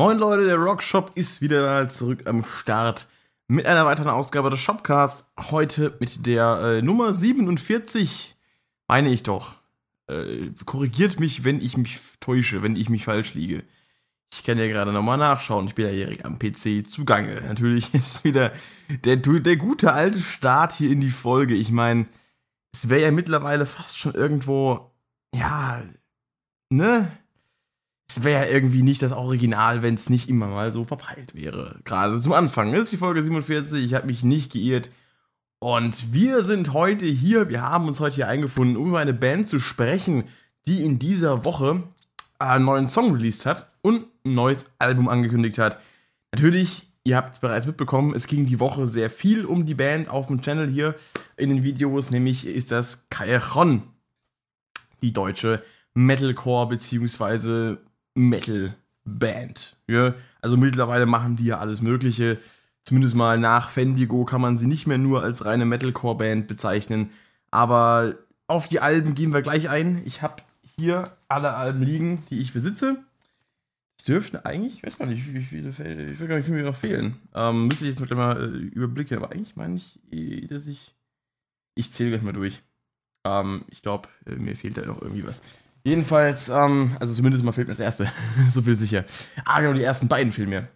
Moin Leute, der Rockshop ist wieder zurück am Start mit einer weiteren Ausgabe des Shopcast. Heute mit der äh, Nummer 47, meine ich doch. Äh, korrigiert mich, wenn ich mich täusche, wenn ich mich falsch liege. Ich kann ja gerade nochmal nachschauen. Ich bin ja hier am PC zugange. Natürlich ist wieder der, der gute alte Start hier in die Folge. Ich meine, es wäre ja mittlerweile fast schon irgendwo, ja, ne? Es wäre irgendwie nicht das Original, wenn es nicht immer mal so verpeilt wäre. Gerade zum Anfang. Ist die Folge 47. Ich habe mich nicht geirrt. Und wir sind heute hier, wir haben uns heute hier eingefunden, um über eine Band zu sprechen, die in dieser Woche einen neuen Song released hat und ein neues Album angekündigt hat. Natürlich, ihr habt es bereits mitbekommen, es ging die Woche sehr viel um die Band auf dem Channel hier in den Videos, nämlich ist das Cajon, die deutsche Metalcore bzw. Metal-Band. Ja? Also mittlerweile machen die ja alles Mögliche. Zumindest mal nach Fendigo kann man sie nicht mehr nur als reine Metalcore-Band bezeichnen. Aber auf die Alben gehen wir gleich ein. Ich habe hier alle Alben liegen, die ich besitze. Es dürften eigentlich, ich weiß gar nicht, wie viele ich weiß gar nicht, wie viele noch fehlen. Ähm, müsste ich jetzt mal äh, überblicken, aber eigentlich meine ich, eh, dass ich. Ich zähle gleich mal durch. Ähm, ich glaube, äh, mir fehlt da noch irgendwie was. Jedenfalls, ähm, also zumindest mal fehlt mir das erste. so viel sicher. Ah, genau, die ersten beiden fehlen mir.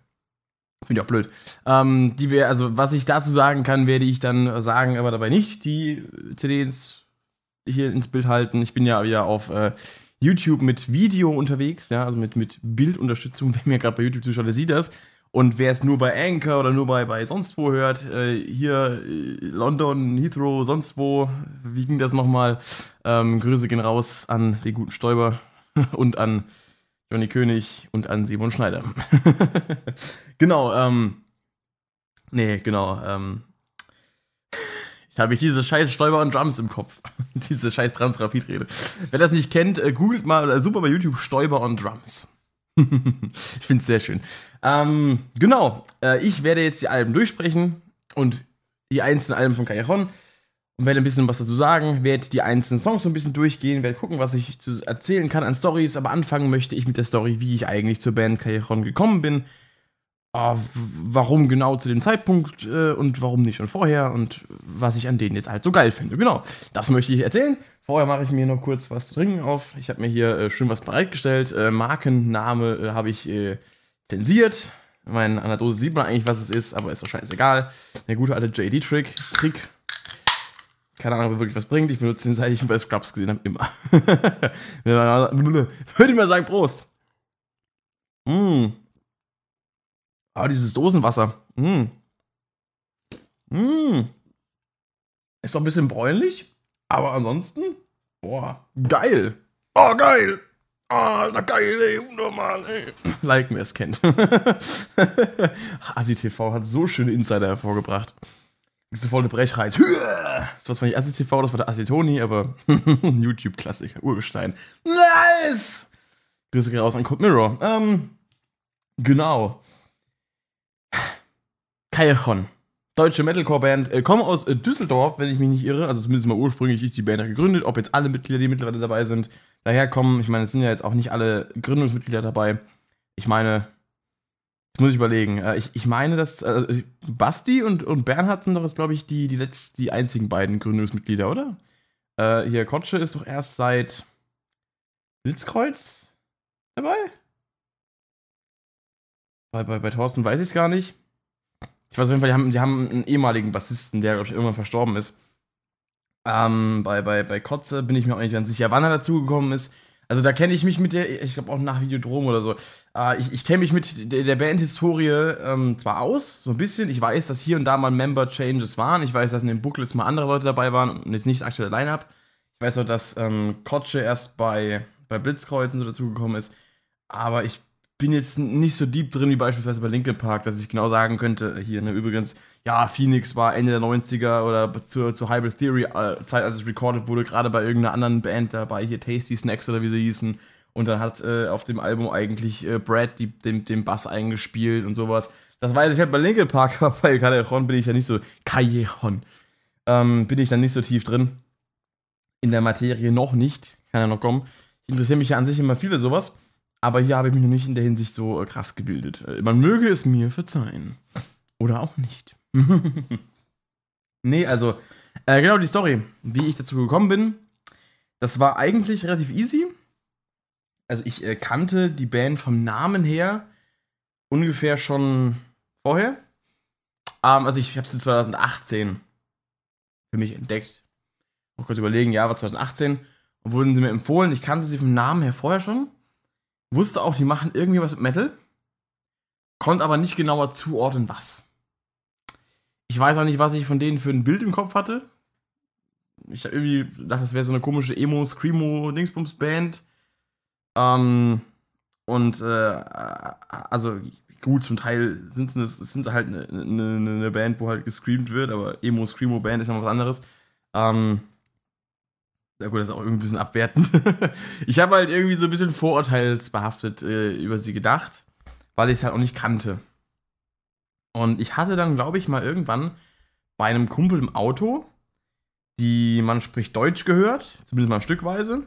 Bin ja auch blöd. Ähm, die wir, also was ich dazu sagen kann, werde ich dann sagen, aber dabei nicht die CDs hier ins Bild halten. Ich bin ja wieder auf äh, YouTube mit Video unterwegs, ja, also mit, mit Bildunterstützung. Wer mir gerade bei YouTube zuschaut, der sieht das. Und wer es nur bei Anchor oder nur bei, bei sonst wo hört, äh, hier äh, London, Heathrow, sonst wo, wie ging das nochmal? Ähm, Grüße gehen raus an den guten Stoiber und an Johnny König und an Simon Schneider. genau, ähm, nee, genau, ähm, Jetzt habe ich diese scheiß Stoiber und Drums im Kopf. diese scheiß Transrapid-Rede. Wer das nicht kennt, äh, googelt mal oder super bei YouTube Stoiber und Drums. ich finde es sehr schön. Ähm, genau, äh, ich werde jetzt die Alben durchsprechen und die einzelnen Alben von Callejon und werde ein bisschen was dazu sagen, werde die einzelnen Songs so ein bisschen durchgehen, werde gucken, was ich zu erzählen kann an Stories, aber anfangen möchte ich mit der Story, wie ich eigentlich zur Band Callejon gekommen bin. Äh, warum genau zu dem Zeitpunkt äh, und warum nicht schon vorher und was ich an denen jetzt halt so geil finde. Genau, das möchte ich erzählen. Vorher mache ich mir noch kurz was zu trinken auf. Ich habe mir hier äh, schön was bereitgestellt. Äh, Markenname äh, habe ich äh, zensiert. Ich meine, an der Dose sieht man eigentlich, was es ist, aber ist doch scheißegal. Der gute alte JD-Trick. Trick. Keine Ahnung, ob er wirklich was bringt. Ich benutze den, seit ich ihn bei Scrubs gesehen habe, immer. Würde ich mal sagen, Prost. Mmh. Ah, dieses Dosenwasser. Mmh. Mmh. Ist doch ein bisschen bräunlich. Aber ansonsten, boah, geil. Oh, geil. Ah, oh, geil, ey, unnormal, ey. Like mir es kennt. Asi TV hat so schöne Insider hervorgebracht. So voll eine Brechreiz. Das war zwar nicht Asi TV, das war der Asitoni, aber YouTube-Klassiker, Urgestein. Nice! Grüße raus an Code Mirror. Ähm, genau. Callejon deutsche Metalcore-Band, äh, kommen aus äh, Düsseldorf, wenn ich mich nicht irre. Also zumindest mal ursprünglich ist die Band gegründet. Ob jetzt alle Mitglieder, die mittlerweile dabei sind, daherkommen. Ich meine, es sind ja jetzt auch nicht alle Gründungsmitglieder dabei. Ich meine, das muss ich überlegen. Äh, ich, ich meine, dass äh, Basti und, und Bernhard sind doch jetzt, glaube ich, die, die, letzten, die einzigen beiden Gründungsmitglieder, oder? Äh, hier, Kotsche ist doch erst seit Blitzkreuz dabei? Bei, bei, bei Thorsten weiß ich es gar nicht. Ich weiß auf jeden Fall, die haben, die haben einen ehemaligen Bassisten, der, glaube ich, irgendwann verstorben ist. Ähm, bei, bei, bei Kotze bin ich mir auch nicht ganz sicher, wann er dazugekommen ist. Also da kenne ich mich mit der, ich glaube auch nach Videodrom oder so. Äh, ich ich kenne mich mit der, Bandhistorie ähm, zwar aus, so ein bisschen. Ich weiß, dass hier und da mal Member-Changes waren. Ich weiß, dass in den Booklets mal andere Leute dabei waren und jetzt nicht das aktuelle Line-Up. Ich weiß auch, dass ähm, Kotsche erst bei, bei Blitzkreuzen so dazugekommen ist. Aber ich bin jetzt nicht so deep drin wie beispielsweise bei Linkin Park, dass ich genau sagen könnte, hier ne, übrigens, ja, Phoenix war Ende der 90er oder zur, zur Hybrid Theory äh, Zeit, als es recorded wurde, gerade bei irgendeiner anderen Band dabei, hier Tasty Snacks oder wie sie hießen. Und dann hat äh, auf dem Album eigentlich äh, Brad die, den, den Bass eingespielt und sowas. Das weiß ich halt bei Linkin Park, aber bei Callejon bin ich ja nicht so, Callejon, ähm, bin ich dann nicht so tief drin. In der Materie noch nicht, kann ja noch kommen. Ich interessiere mich ja an sich immer viel für sowas. Aber hier habe ich mich noch nicht in der Hinsicht so äh, krass gebildet. Äh, man möge es mir verzeihen. Oder auch nicht. nee, also, äh, genau die Story, wie ich dazu gekommen bin. Das war eigentlich relativ easy. Also, ich äh, kannte die Band vom Namen her ungefähr schon vorher. Ähm, also, ich habe sie 2018 für mich entdeckt. Mal kurz überlegen, ja, war 2018. Und wurden sie mir empfohlen. Ich kannte sie vom Namen her vorher schon. Wusste auch, die machen irgendwie was mit Metal. Konnte aber nicht genauer zuordnen, was. Ich weiß auch nicht, was ich von denen für ein Bild im Kopf hatte. Ich habe irgendwie gedacht, das wäre so eine komische Emo, Screamo, Dingsbums-Band. Ähm, und, äh, also, gut, zum Teil sind sie halt eine, eine, eine, Band, wo halt gescreamt wird, aber Emo, Screamo-Band ist ja was anderes. Ähm, ja gut, das ist auch irgendwie ein bisschen abwertend. ich habe halt irgendwie so ein bisschen vorurteilsbehaftet äh, über sie gedacht, weil ich es halt auch nicht kannte. Und ich hatte dann, glaube ich, mal irgendwann bei einem Kumpel im Auto, die man spricht Deutsch gehört, zumindest mal stückweise.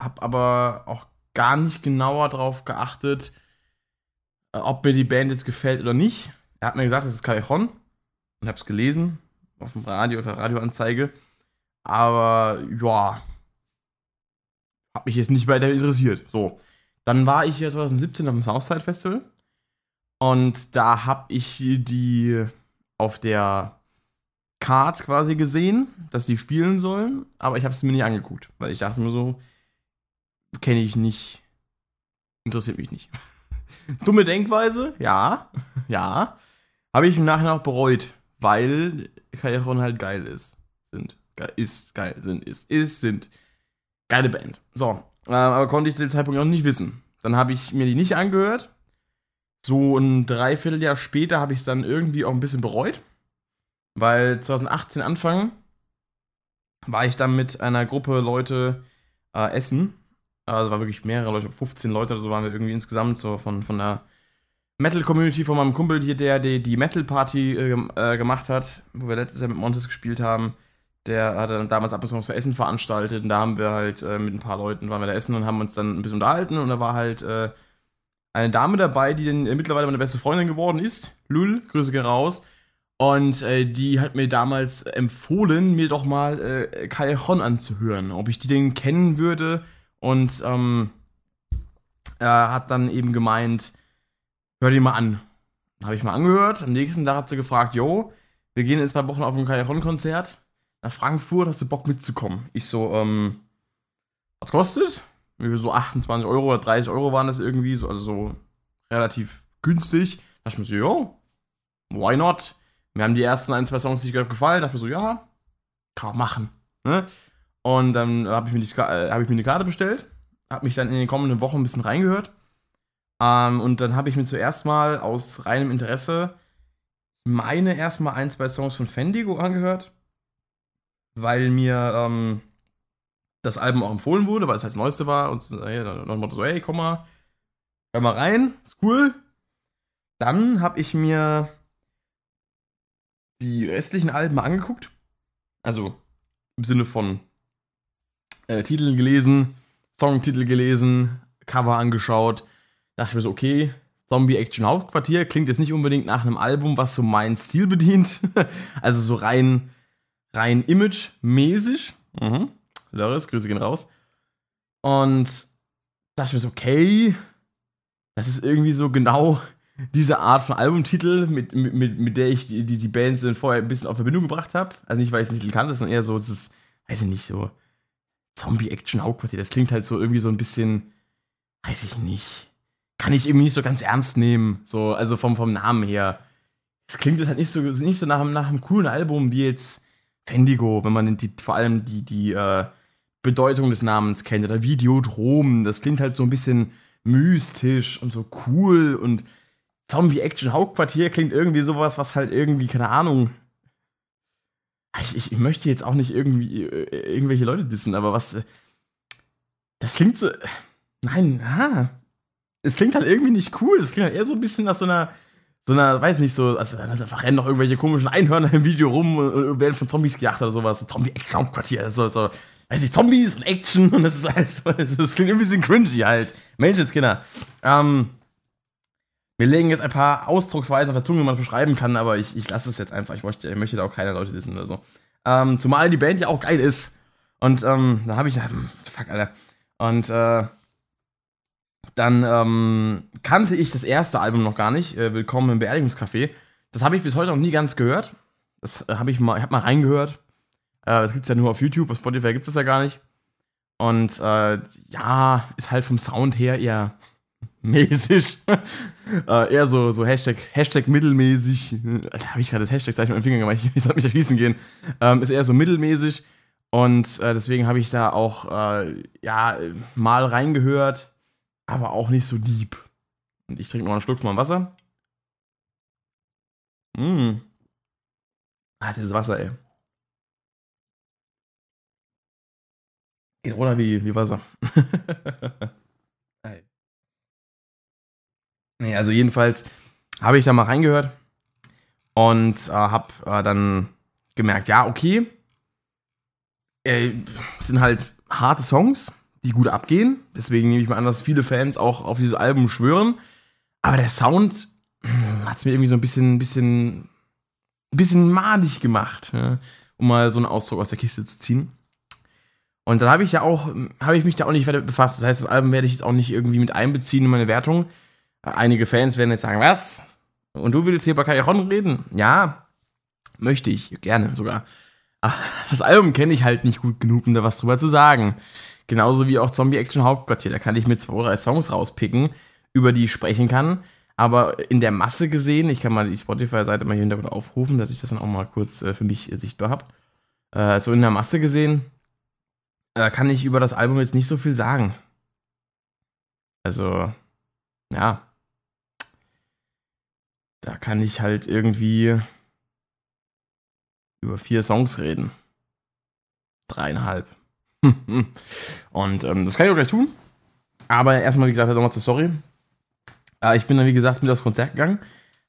Hab aber auch gar nicht genauer darauf geachtet, äh, ob mir die Band jetzt gefällt oder nicht. Er hat mir gesagt, das ist Callejon und hab's gelesen auf dem Radio, auf der Radioanzeige. Aber ja, hat mich jetzt nicht weiter interessiert. So, dann war ich ja 2017 auf dem Southside Festival. Und da habe ich die auf der Card quasi gesehen, dass die spielen sollen, aber ich habe es mir nicht angeguckt, weil ich dachte mir so, kenne ich nicht, interessiert mich nicht. Dumme Denkweise, ja, ja, habe ich im Nachhinein auch bereut, weil Callejon halt geil ist, sind ist geil, sind, ist, ist, sind. Geile Band. So, äh, aber konnte ich zu dem Zeitpunkt auch nicht wissen. Dann habe ich mir die nicht angehört. So ein Dreivierteljahr später habe ich es dann irgendwie auch ein bisschen bereut. Weil 2018 Anfang war ich dann mit einer Gruppe Leute äh, essen. Also war wirklich mehrere Leute, 15 Leute oder so waren wir irgendwie insgesamt so von, von der Metal-Community von meinem Kumpel hier, der die, die Metal-Party äh, äh, gemacht hat, wo wir letztes Jahr mit Montes gespielt haben der hat dann damals ab und zu noch so Essen veranstaltet und da haben wir halt äh, mit ein paar Leuten waren wir da essen und haben uns dann ein bisschen unterhalten und da war halt äh, eine Dame dabei, die dann äh, mittlerweile meine beste Freundin geworden ist. Lul, Grüße gehen raus. Und äh, die hat mir damals empfohlen, mir doch mal äh, Callejon anzuhören, ob ich die denn kennen würde. Und ähm, er hat dann eben gemeint, hör die mal an. Habe ich mal angehört. Am nächsten Tag hat sie gefragt, yo, wir gehen in zwei Wochen auf ein Callejon-Konzert nach Frankfurt, hast du Bock mitzukommen? Ich so, ähm, was kostet? So 28 Euro oder 30 Euro waren das irgendwie, so, also so relativ günstig. Da dachte ich mir so, jo, why not? Mir haben die ersten ein, zwei Songs nicht gefallen, da dachte ich mir so, ja, kann man machen. Ne? Und dann habe ich, mir die, äh, hab ich mir eine Karte bestellt, habe mich dann in den kommenden Wochen ein bisschen reingehört. Ähm, und dann habe ich mir zuerst mal aus reinem Interesse meine erstmal ein, zwei Songs von Fendigo angehört weil mir ähm, das Album auch empfohlen wurde, weil es halt das neueste war und äh, dann Motto so, hey, komm mal, hör mal rein, ist cool. Dann habe ich mir die restlichen Alben angeguckt. Also im Sinne von äh, Titel gelesen, Songtitel gelesen, Cover angeschaut. Dachte mir so, okay, Zombie Action Hauptquartier klingt jetzt nicht unbedingt nach einem Album, was so meinen Stil bedient. also so rein rein image-mäßig. Mhm. Loris, Grüße gehen raus. Und dachte ich mir so, okay, das ist irgendwie so genau diese Art von Albumtitel, mit, mit, mit der ich die, die, die Bands vorher ein bisschen auf Verbindung gebracht habe. Also nicht, weil ich nicht kannte, sondern eher so, es ist, weiß ich nicht, so Zombie-Action-Hauptquartier. Das klingt halt so irgendwie so ein bisschen, weiß ich nicht. Kann ich irgendwie nicht so ganz ernst nehmen. So, also vom, vom Namen her. Es klingt jetzt halt nicht so, nicht so nach, nach einem coolen Album wie jetzt Fendigo, wenn man die, vor allem die, die äh, Bedeutung des Namens kennt, oder Videodrom, das klingt halt so ein bisschen mystisch und so cool und Zombie-Action-Hauptquartier klingt irgendwie sowas, was halt irgendwie, keine Ahnung. Ich, ich, ich möchte jetzt auch nicht irgendwie äh, irgendwelche Leute dissen, aber was. Äh, das klingt so. Nein, ah. Es klingt halt irgendwie nicht cool. Das klingt halt eher so ein bisschen nach so einer so einer, weiß nicht, so, also da rennen doch irgendwelche komischen Einhörner im Video rum und werden von Zombies gejagt oder sowas. Zombie-Action-Quartier, so, so. weiß ich, Zombies und Action und das ist alles, das klingt ein bisschen cringy halt. Menschenskinder. Ähm, mir legen jetzt ein paar Ausdrucksweisen auf der Zunge, die man beschreiben kann, aber ich, ich lasse es jetzt einfach. Ich möchte, ich möchte da auch keine Leute wissen oder so. Ähm, zumal die Band ja auch geil ist. Und ähm, da habe ich, hm, fuck, Alter. Und äh, dann ähm, kannte ich das erste Album noch gar nicht, äh, Willkommen im Beerdigungscafé. Das habe ich bis heute noch nie ganz gehört. Das äh, habe ich mal, ich habe mal reingehört. Äh, das gibt es ja nur auf YouTube, auf Spotify gibt es ja gar nicht. Und äh, ja, ist halt vom Sound her eher mäßig. äh, eher so, so Hashtag, Hashtag mittelmäßig. Da habe ich gerade das Hashtag gleich mit dem Finger gemacht, ich, ich soll mich erschießen gehen. Ähm, ist eher so mittelmäßig. Und äh, deswegen habe ich da auch, äh, ja, mal reingehört, aber auch nicht so deep. Und ich trinke noch einen Schluck mal Wasser. Mmh. Ah, das Wasser, ey. Geht runter wie, wie Wasser. nee, also jedenfalls habe ich da mal reingehört und äh, habe äh, dann gemerkt, ja, okay, äh, sind halt harte Songs, die gut abgehen. Deswegen nehme ich mal an, dass viele Fans auch auf dieses Album schwören. Aber der Sound hm, hat es mir irgendwie so ein bisschen, bisschen, bisschen madig gemacht, ja, um mal so einen Ausdruck aus der Kiste zu ziehen. Und dann habe ich ja auch, habe ich mich da auch nicht weiter befasst. Das heißt, das Album werde ich jetzt auch nicht irgendwie mit einbeziehen in meine Wertung. Einige Fans werden jetzt sagen, was? Und du willst hier bei Callejon reden? Ja, möchte ich, gerne sogar. Aber das Album kenne ich halt nicht gut genug, um da was drüber zu sagen. Genauso wie auch Zombie Action Hauptquartier. Da kann ich mir zwei, drei Songs rauspicken, über die ich sprechen kann. Aber in der Masse gesehen, ich kann mal die Spotify-Seite mal hier hintergrund aufrufen, dass ich das dann auch mal kurz äh, für mich äh, sichtbar habe. Äh, so in der Masse gesehen, da kann ich über das Album jetzt nicht so viel sagen. Also, ja. Da kann ich halt irgendwie über vier Songs reden. Dreieinhalb. Und ähm, das kann ich auch gleich tun. Aber erstmal, wie gesagt, nochmal zur Story. Äh, ich bin dann, wie gesagt, mit aufs Konzert gegangen.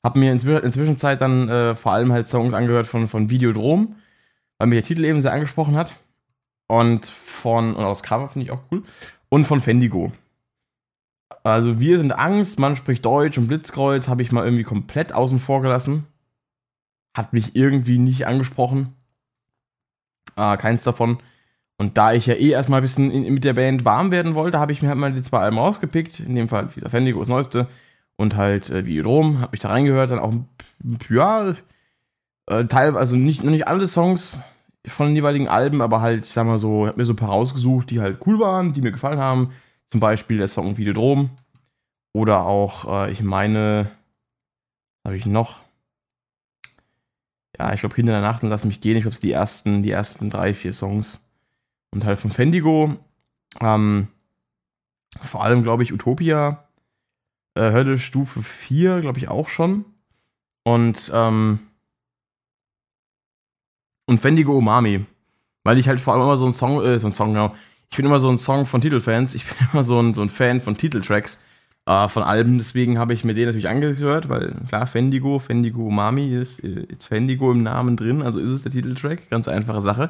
Hab mir inzwischen, Zeit dann äh, vor allem halt Songs angehört von, von Videodrom, weil mir der Titel eben sehr angesprochen hat. Und von, und das Cover finde ich auch cool. Und von Fendigo. Also wir sind Angst, man spricht Deutsch und Blitzkreuz habe ich mal irgendwie komplett außen vor gelassen. Hat mich irgendwie nicht angesprochen. Äh, keins davon. Und da ich ja eh erstmal ein bisschen in, mit der Band warm werden wollte, habe ich mir halt mal die zwei Alben rausgepickt. In dem Fall wieder Fendigo, das neueste. Und halt äh, Videodrom, habe ich da reingehört. Dann auch, ja, äh, teilweise, also nicht, nicht alle Songs von den jeweiligen Alben, aber halt, ich sag mal so, ich hab mir so ein paar rausgesucht, die halt cool waren, die mir gefallen haben. Zum Beispiel der Song Videodrom. Oder auch, äh, ich meine, habe ich noch? Ja, ich glaube, hinter der Nacht und lass mich gehen. Ich glaube, es die ersten, die ersten drei, vier Songs. Und halt von Fendigo. Ähm, vor allem, glaube ich, Utopia. Äh, Hölle Stufe 4, glaube ich, auch schon. Und, ähm, und Fendigo Umami. Weil ich halt vor allem immer so ein Song, äh, so ein Song, genau. Ich bin immer so ein Song von Titelfans. Ich bin immer so ein, so ein Fan von Titeltracks, äh, von Alben. Deswegen habe ich mir den natürlich angehört, weil klar, Fendigo, Fendigo Umami ist, ist Fendigo im Namen drin, also ist es der Titeltrack. Ganz einfache Sache.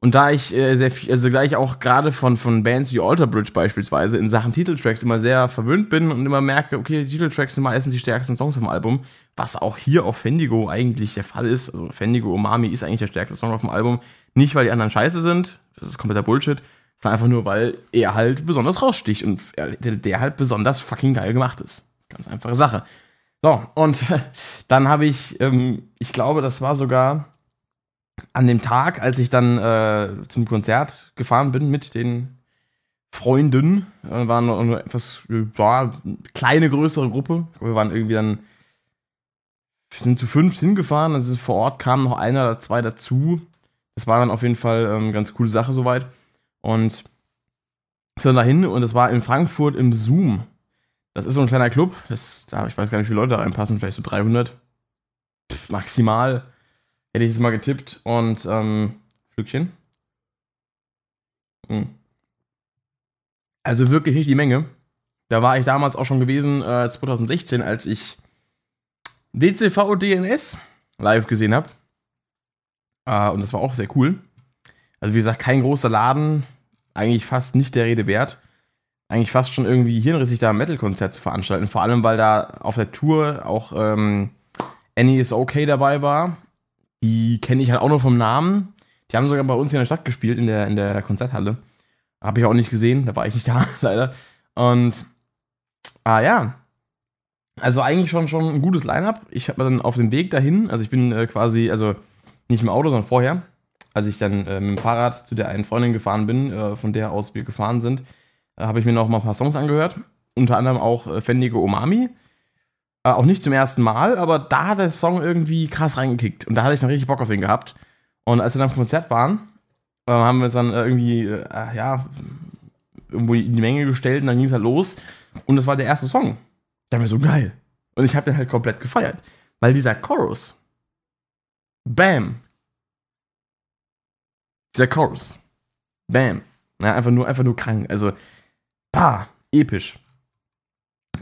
Und da ich äh, sehr viel, also gleich auch gerade von, von Bands wie Alter Bridge beispielsweise in Sachen Titeltracks immer sehr verwöhnt bin und immer merke, okay, Titeltracks sind meistens die stärksten Songs vom Album, was auch hier auf Fendigo eigentlich der Fall ist. Also Fendigo Umami ist eigentlich der stärkste Song auf dem Album. Nicht, weil die anderen scheiße sind, das ist kompletter Bullshit, sondern einfach nur, weil er halt besonders raussticht und er, der, der halt besonders fucking geil gemacht ist. Ganz einfache Sache. So, und dann habe ich, ähm, ich glaube, das war sogar an dem Tag, als ich dann äh, zum Konzert gefahren bin mit den Freunden, äh, waren eine etwas war kleine, größere Gruppe. Wir waren irgendwie dann, wir sind zu fünf hingefahren, also vor Ort kamen noch einer oder zwei dazu. Das war dann auf jeden Fall eine ähm, ganz coole Sache soweit. Und sind dahin und das war in Frankfurt im Zoom. Das ist so ein kleiner Club. Das, da, ich weiß gar nicht, wie viele Leute da reinpassen, vielleicht so 300 Pff, maximal. Hätte ich jetzt mal getippt und ähm, Stückchen. Hm. Also wirklich nicht die Menge. Da war ich damals auch schon gewesen, äh, 2016, als ich DCV DNS live gesehen habe. Äh, und das war auch sehr cool. Also wie gesagt, kein großer Laden, eigentlich fast nicht der Rede wert. Eigentlich fast schon irgendwie hirnrissig da ein Metal-Konzert zu veranstalten. Vor allem, weil da auf der Tour auch ähm, Annie is Okay dabei war. Die kenne ich halt auch nur vom Namen. Die haben sogar bei uns hier in der Stadt gespielt, in der, in der Konzerthalle. Habe ich auch nicht gesehen, da war ich nicht da, leider. Und, ah ja. Also eigentlich schon, schon ein gutes Line-Up. Ich habe dann auf dem Weg dahin, also ich bin äh, quasi, also nicht im Auto, sondern vorher, als ich dann äh, mit dem Fahrrad zu der einen Freundin gefahren bin, äh, von der aus wir gefahren sind, äh, habe ich mir noch mal ein paar Songs angehört. Unter anderem auch äh, Fendige Omami. Äh, auch nicht zum ersten Mal, aber da hat der Song irgendwie krass reingekickt. Und da hatte ich dann richtig Bock auf den gehabt. Und als wir dann im Konzert waren, äh, haben wir es dann irgendwie, äh, ja, irgendwo in die Menge gestellt und dann ging es halt los. Und das war der erste Song. Der war so geil. Und ich habe den halt komplett gefeiert. Weil dieser Chorus, Bam. Dieser Chorus, Bam. Ja, einfach nur, einfach nur krank. Also, bah, episch.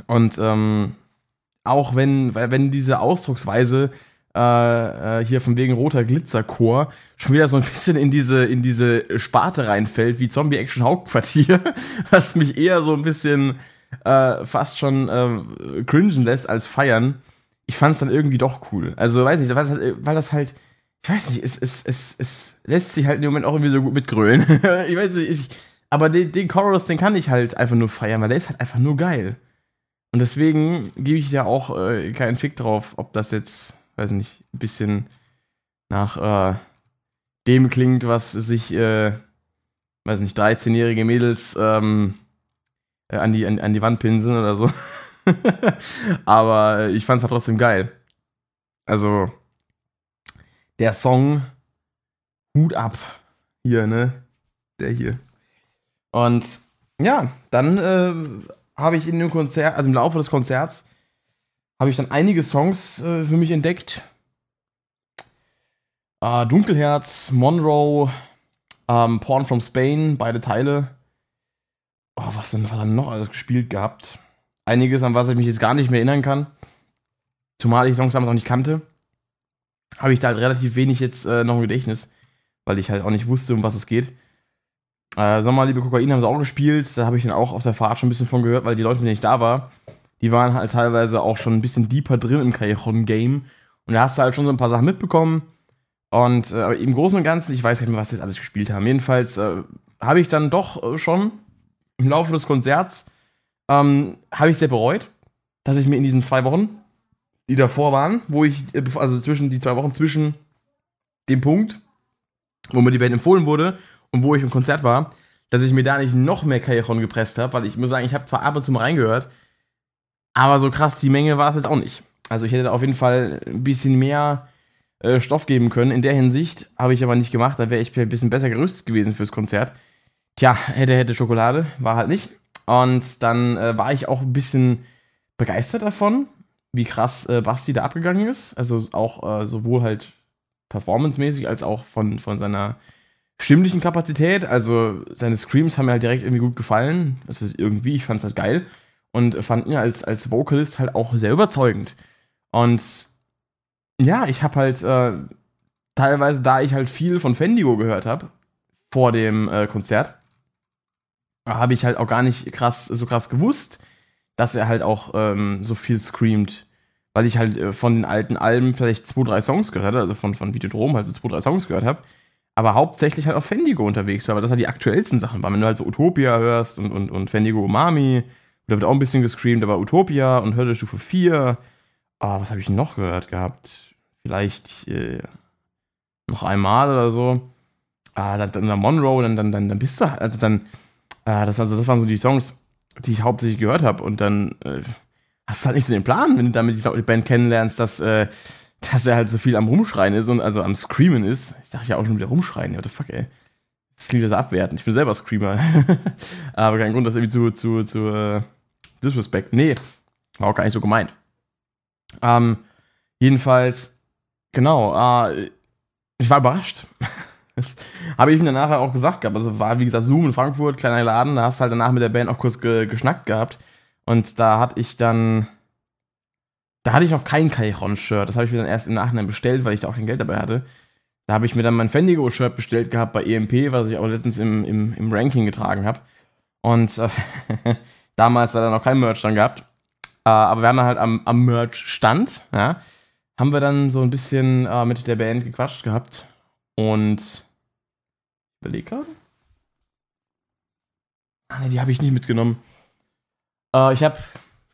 Und ähm, auch wenn, wenn diese Ausdrucksweise äh, äh, hier von wegen roter Glitzerchor schon wieder so ein bisschen in diese, in diese Sparte reinfällt, wie Zombie-Action Hauptquartier, was mich eher so ein bisschen äh, fast schon äh, cringen lässt als feiern. Ich fand es dann irgendwie doch cool. Also, weiß nicht, weil das halt, weil das halt ich weiß nicht, es, es, es, es lässt sich halt im Moment auch irgendwie so gut mitgrölen. ich weiß nicht, ich, aber den, den Chorus, den kann ich halt einfach nur feiern, weil der ist halt einfach nur geil. Und deswegen gebe ich ja auch äh, keinen Fick drauf, ob das jetzt weiß nicht, ein bisschen nach äh, dem klingt, was sich, äh, weiß nicht, 13-jährige Mädels ähm, äh, an, die, an, an die Wand pinseln oder so. Aber ich fand es halt trotzdem geil. Also, der Song Hut ab. Hier, ne? Der hier. Und ja, dann äh, habe ich in dem Konzert, also im Laufe des Konzerts, habe ich dann einige Songs äh, für mich entdeckt. Äh, Dunkelherz, Monroe, ähm, Porn from Spain, beide Teile. Oh, was denn war dann noch alles gespielt gehabt? Einiges, an was ich mich jetzt gar nicht mehr erinnern kann. Zumal ich Songs damals auch nicht kannte. Habe ich da halt relativ wenig jetzt äh, noch im Gedächtnis, weil ich halt auch nicht wusste, um was es geht. Äh, Sommerliebe Kokain haben sie auch gespielt. Da habe ich dann auch auf der Fahrt schon ein bisschen von gehört, weil die Leute, mit denen ich da war, die waren halt teilweise auch schon ein bisschen deeper drin im Callejon-Game. Und da hast du halt schon so ein paar Sachen mitbekommen. Und äh, im Großen und Ganzen, ich weiß nicht mehr, was sie jetzt alles gespielt haben. Jedenfalls äh, habe ich dann doch äh, schon im Laufe des Konzerts, ähm, habe ich sehr bereut, dass ich mir in diesen zwei Wochen, die davor waren, wo ich, äh, also zwischen die zwei Wochen zwischen dem Punkt, wo mir die Band empfohlen wurde und wo ich im Konzert war, dass ich mir da nicht noch mehr Callejon gepresst habe, weil ich muss sagen, ich habe zwar ab und zu mal reingehört, aber so krass die Menge war es jetzt auch nicht. Also ich hätte da auf jeden Fall ein bisschen mehr äh, Stoff geben können. In der Hinsicht habe ich aber nicht gemacht. Da wäre ich ein bisschen besser gerüstet gewesen fürs Konzert. Tja, hätte, hätte Schokolade, war halt nicht. Und dann äh, war ich auch ein bisschen begeistert davon, wie krass äh, Basti da abgegangen ist. Also auch äh, sowohl halt performancemäßig als auch von, von seiner stimmlichen Kapazität. Also seine Screams haben mir halt direkt irgendwie gut gefallen. Das ist irgendwie, ich fand es halt geil und fand ihn als, als Vocalist halt auch sehr überzeugend. Und ja, ich habe halt äh, teilweise, da ich halt viel von Fendigo gehört habe vor dem äh, Konzert, habe ich halt auch gar nicht krass, so krass gewusst, dass er halt auch ähm, so viel screamt. Weil ich halt äh, von den alten Alben vielleicht zwei, drei Songs gehört habe, also von, von Videodrom halt so zwei, drei Songs gehört habe, aber hauptsächlich halt auf Fendigo unterwegs war, weil das halt die aktuellsten Sachen waren. Wenn du halt so Utopia hörst und, und, und Fendigo Umami da wird auch ein bisschen gescreamt, aber Utopia und Hölle Stufe 4. Ah, was habe ich noch gehört gehabt? Vielleicht äh, noch einmal oder so. Ah, dann, dann Monroe, dann, dann, dann, dann bist du halt, dann, ah, das, also das waren so die Songs, die ich hauptsächlich gehört habe. Und dann äh, hast du halt nicht so den Plan, wenn du damit die Band kennenlernst, dass, äh, dass er halt so viel am Rumschreien ist und also am Screamen ist. Ich dachte ja auch schon wieder rumschreien, what the fuck, ey. Das klingt ja so abwertend. Ich bin selber Screamer. Aber kein Grund, das irgendwie zu, zu, zu, äh, Disrespect. Nee, war auch gar nicht so gemeint. Ähm, jedenfalls, genau, äh, ich war überrascht. Das habe ich mir nachher auch gesagt gehabt. Also war, wie gesagt, Zoom in Frankfurt, kleiner Laden. Da hast du halt danach mit der Band auch kurz ge geschnackt gehabt. Und da hatte ich dann. Da hatte ich noch kein Kairon-Shirt. Das habe ich mir dann erst im Nachhinein bestellt, weil ich da auch kein Geld dabei hatte. Da habe ich mir dann mein Fendigo-Shirt bestellt gehabt bei EMP, was ich auch letztens im, im, im Ranking getragen habe. Und äh, damals hat er noch kein Merch dann gehabt. Äh, aber wir haben dann halt am, am Merch-Stand, ja, haben wir dann so ein bisschen äh, mit der Band gequatscht gehabt. Und überleg gerade. Ah, ne, die habe ich nicht mitgenommen. Äh, ich habe,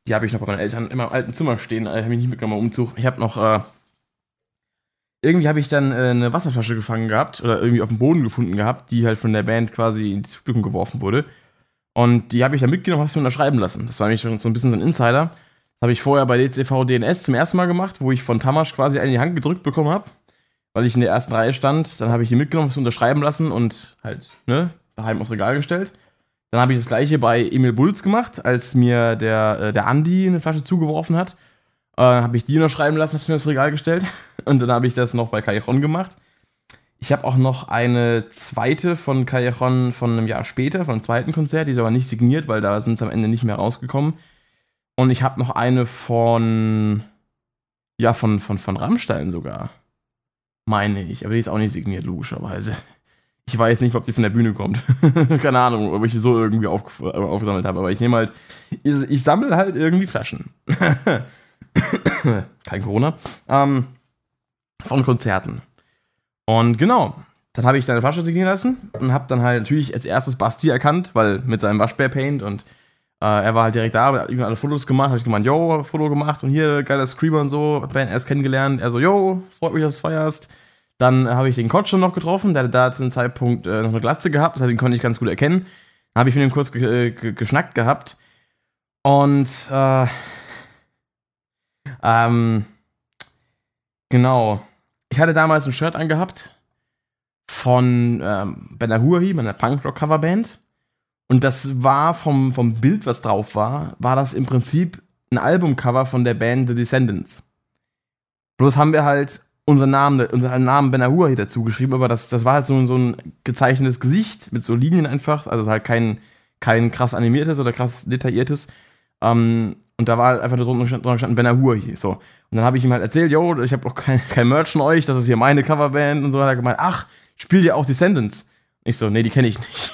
die habe ich noch bei meinen Eltern in meinem alten Zimmer stehen, äh, habe ich nicht mitgenommen im Umzug. Ich habe noch, äh, irgendwie habe ich dann äh, eine Wasserflasche gefangen gehabt oder irgendwie auf dem Boden gefunden gehabt, die halt von der Band quasi ins Publikum geworfen wurde. Und die habe ich dann mitgenommen, habe sie unterschreiben lassen. Das war nämlich so ein bisschen so ein Insider. Das habe ich vorher bei DCV DNS zum ersten Mal gemacht, wo ich von Tamasch quasi eine in die Hand gedrückt bekommen habe, weil ich in der ersten Reihe stand. Dann habe ich die mitgenommen, sie unterschreiben lassen und halt, ne, daheim aufs Regal gestellt. Dann habe ich das gleiche bei Emil Bulls gemacht, als mir der, äh, der Andi eine Flasche zugeworfen hat. Äh, habe ich die unterschreiben lassen, habe mir aufs Regal gestellt. Und dann habe ich das noch bei Callejon gemacht. Ich habe auch noch eine zweite von Callejon von einem Jahr später, von einem zweiten Konzert, die ist aber nicht signiert, weil da sind sie am Ende nicht mehr rausgekommen. Und ich habe noch eine von, ja, von, von, von Rammstein sogar. Meine ich, aber die ist auch nicht signiert, logischerweise. Ich weiß nicht, ob die von der Bühne kommt. Keine Ahnung, ob ich die so irgendwie auf, aufgesammelt habe. Aber ich nehme halt, ich, ich sammle halt irgendwie Flaschen. Kein Corona. Ähm, von Konzerten. Und genau, dann habe ich deine Flasche signieren lassen und habe dann halt natürlich als erstes Basti erkannt, weil mit seinem Waschbär-Paint und äh, er war halt direkt da, hat ihm alle Fotos gemacht, habe ich gemeint, yo, Foto gemacht und hier, geiler Screamer und so, Band erst kennengelernt. Er so, yo, freut mich, dass du feierst. Dann habe ich den Kotsch noch getroffen, der hat da zu dem Zeitpunkt äh, noch eine Glatze gehabt, das heißt, den konnte ich ganz gut erkennen. Dann habe ich mit ihm kurz ge ge geschnackt gehabt. Und, äh, ähm, genau. Ich hatte damals ein Shirt angehabt von ähm, Ben Ahurahi, meiner Punkrock-Coverband. Und das war vom, vom Bild, was drauf war, war das im Prinzip ein Albumcover von der Band The Descendants. Bloß haben wir halt unseren Namen, unseren Namen Ben Ahua hier dazu geschrieben, aber das, das war halt so, so ein gezeichnetes Gesicht mit so Linien einfach, also halt kein, kein krass animiertes oder krass detailliertes. Ähm, und da war halt einfach drunter gestanden Ben Ahua hier. So. Und dann habe ich ihm halt erzählt, yo, ich habe auch kein, kein Merch von euch, das ist hier meine Coverband und so. Und er hat gemeint, ach, spielt ihr auch Descendants? Ich so, nee, die kenne ich nicht.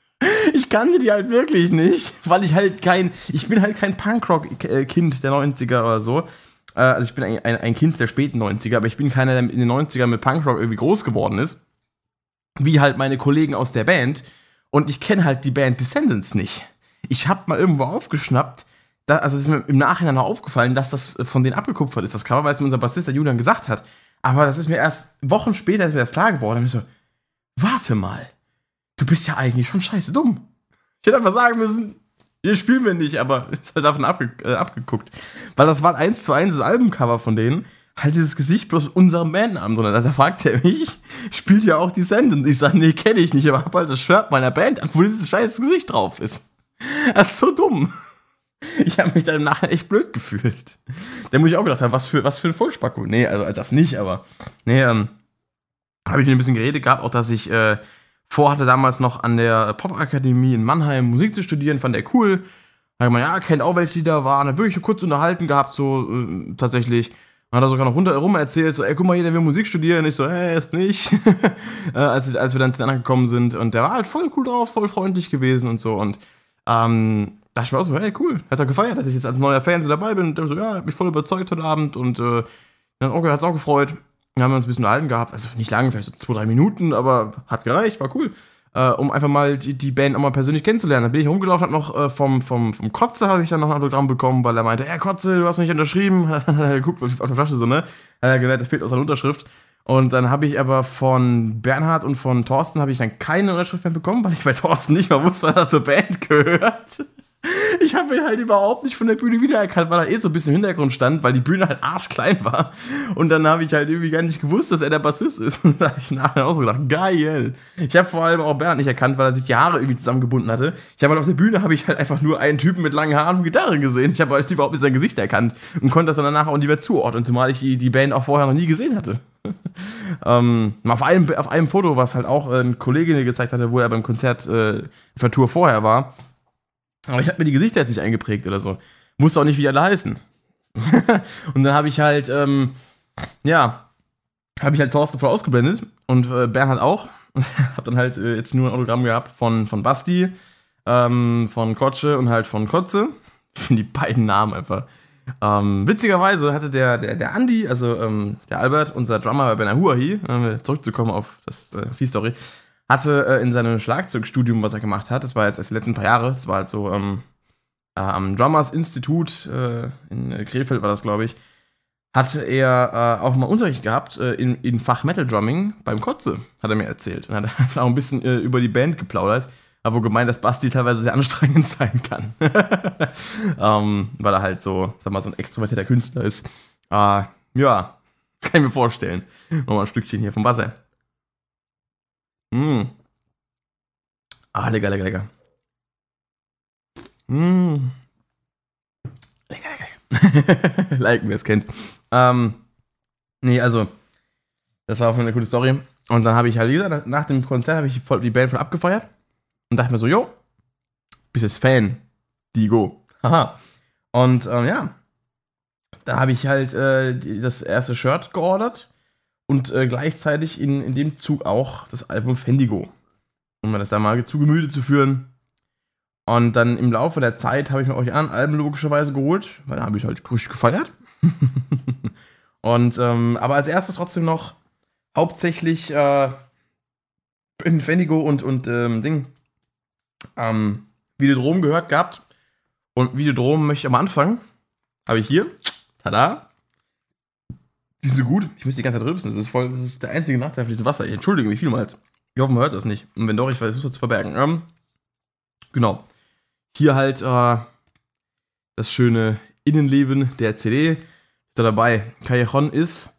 ich kannte die halt wirklich nicht, weil ich halt kein, ich bin halt kein Punkrock-Kind der 90er oder so. Äh, also ich bin ein, ein, ein, Kind der späten 90er, aber ich bin keiner, der in den 90ern mit Punkrock irgendwie groß geworden ist. Wie halt meine Kollegen aus der Band. Und ich kenne halt die Band Descendants nicht. Ich habe mal irgendwo aufgeschnappt, da, also ist mir im Nachhinein noch aufgefallen, dass das von denen abgekupfert ist, das Cover, weil es mir unser Bassist, der Julian, gesagt hat. Aber das ist mir erst Wochen später ist mir das klar geworden. Und ich so, warte mal, du bist ja eigentlich schon scheiße dumm. Ich hätte einfach sagen müssen, hier spielen wir nicht, aber ist halt davon abge äh, abgeguckt. Weil das war eins zu eins das Albumcover von denen. Halt dieses Gesicht bloß unserem Bandnamen, sondern da fragt er mich, spielt ja auch Descendant. Ich sage, nee, kenne ich nicht, aber hab halt das Shirt meiner Band an, wo dieses scheiß Gesicht drauf ist. Das ist so dumm. Ich habe mich da im Nachhinein echt blöd gefühlt. Da muss ich auch gedacht haben, was für, was für ein Vollspacko. Nee, also das nicht, aber. Nee, ähm, habe ich ein bisschen geredet gehabt, auch dass ich äh, vorhatte damals noch an der Popakademie in Mannheim Musik zu studieren, fand er cool. Hat man, ja, kennt auch welche, die da waren. Dann wirklich kurz unterhalten gehabt, so äh, tatsächlich. Dann hat er sogar noch rundherum erzählt, so, ey, guck mal hier, der will Musik studieren. Ich so, ey, das bin ich. äh, als, als wir dann zu den angekommen sind. Und der war halt voll cool drauf, voll freundlich gewesen und so. Und ähm, da dachte ich mir auch so, hey, cool. Hat er gefeiert, dass ich jetzt als neuer Fan so dabei bin. Und der so, ja, hat mich voll überzeugt heute Abend. Und äh, dann okay, hat es auch gefreut. Dann haben wir uns ein bisschen unterhalten gehabt. Also nicht lange, vielleicht so zwei, drei Minuten, aber hat gereicht, war cool. Äh, um einfach mal die, die Band auch mal persönlich kennenzulernen. Dann bin ich rumgelaufen, hab noch äh, vom, vom, vom Kotze habe ich dann noch ein Autogramm bekommen, weil er meinte, ja Kotze, du hast mich unterschrieben. Guckt auf der Flasche so, ne? Hat er gemerkt, das fehlt aus seiner Unterschrift. Und dann habe ich aber von Bernhard und von Thorsten habe ich dann keine Unterschrift mehr bekommen, weil ich bei Thorsten nicht mal wusste, dass er zur Band gehört. Ich habe ihn halt überhaupt nicht von der Bühne wiedererkannt, weil er eh so ein bisschen im Hintergrund stand, weil die Bühne halt arschklein war. Und dann habe ich halt irgendwie gar nicht gewusst, dass er der Bassist ist. Und da habe ich nachher auch so gedacht, geil. Ich habe vor allem auch Bernd nicht erkannt, weil er sich die Haare irgendwie zusammengebunden hatte. Ich habe halt auf der Bühne habe ich halt einfach nur einen Typen mit langen Haaren und Gitarre gesehen. Ich habe halt überhaupt nicht sein Gesicht erkannt und konnte das dann danach auch nie mehr zuordnen, zumal ich die, Band auch vorher noch nie gesehen hatte. ähm, auf, einem, auf einem Foto, was halt auch ein Kollege mir gezeigt hatte, wo er beim Konzert äh, für Tour vorher war, aber ich habe mir die Gesichter jetzt nicht eingeprägt oder so. Wusste auch nicht, wie alle heißen. und dann habe ich halt, ähm, ja, habe ich halt Thorsten voll ausgeblendet und äh, Bernhard auch. hab dann halt äh, jetzt nur ein Autogramm gehabt von, von Basti, ähm, von Kotsche und halt von Kotze. Ich finde die beiden Namen einfach. Ähm, witzigerweise hatte der, der, der Andi, also ähm, der Albert, unser Drummer bei Benahuahi, äh, zurückzukommen auf, das, äh, auf die Story, hatte äh, in seinem Schlagzeugstudium, was er gemacht hat, das war jetzt erst die letzten paar Jahre, das war halt so ähm, äh, am Drummers Institut äh, in Krefeld war das, glaube ich, hatte er äh, auch mal Unterricht gehabt äh, in, in Fach Metal Drumming beim Kotze, hat er mir erzählt. Und hat auch ein bisschen äh, über die Band geplaudert, aber wo gemeint, dass Basti teilweise sehr anstrengend sein kann. ähm, weil er halt so, sag mal, so ein extrovertierter Künstler ist. Äh, ja, kann ich mir vorstellen. Nochmal ein Stückchen hier vom Wasser. Mm. Ah, lecker, lecker, lecker. Mm. Lecker, lecker. like, wer es kennt. Ähm, nee, also, das war auch eine coole Story. Und dann habe ich halt, wie gesagt, nach dem Konzert habe ich voll, die Band voll abgefeiert und dachte mir so, jo, bist jetzt Fan, Digo. Haha. Und ähm, ja, da habe ich halt äh, das erste Shirt geordert und äh, gleichzeitig in, in dem Zug auch das Album Fendigo, um mir das da mal zu Gemüte zu führen. Und dann im Laufe der Zeit habe ich mir die anderen Alben logischerweise geholt, weil da habe ich halt richtig gefeiert. und, ähm, aber als erstes trotzdem noch hauptsächlich äh, in Fendigo und, und ähm, Ding, ähm, Videodrom gehört gehabt. Und Videodrom möchte ich am Anfang, habe ich hier, tada, die sind gut. Ich muss die ganze Zeit rülpsen. Das ist, voll, das ist der einzige Nachteil für dieses Wasser. Ich entschuldige mich vielmals. Ich hoffe, man hört das nicht. Und wenn doch, ich versuche es zu verbergen. Ähm, genau. Hier halt äh, das schöne Innenleben der CD. Da dabei. Callejon ist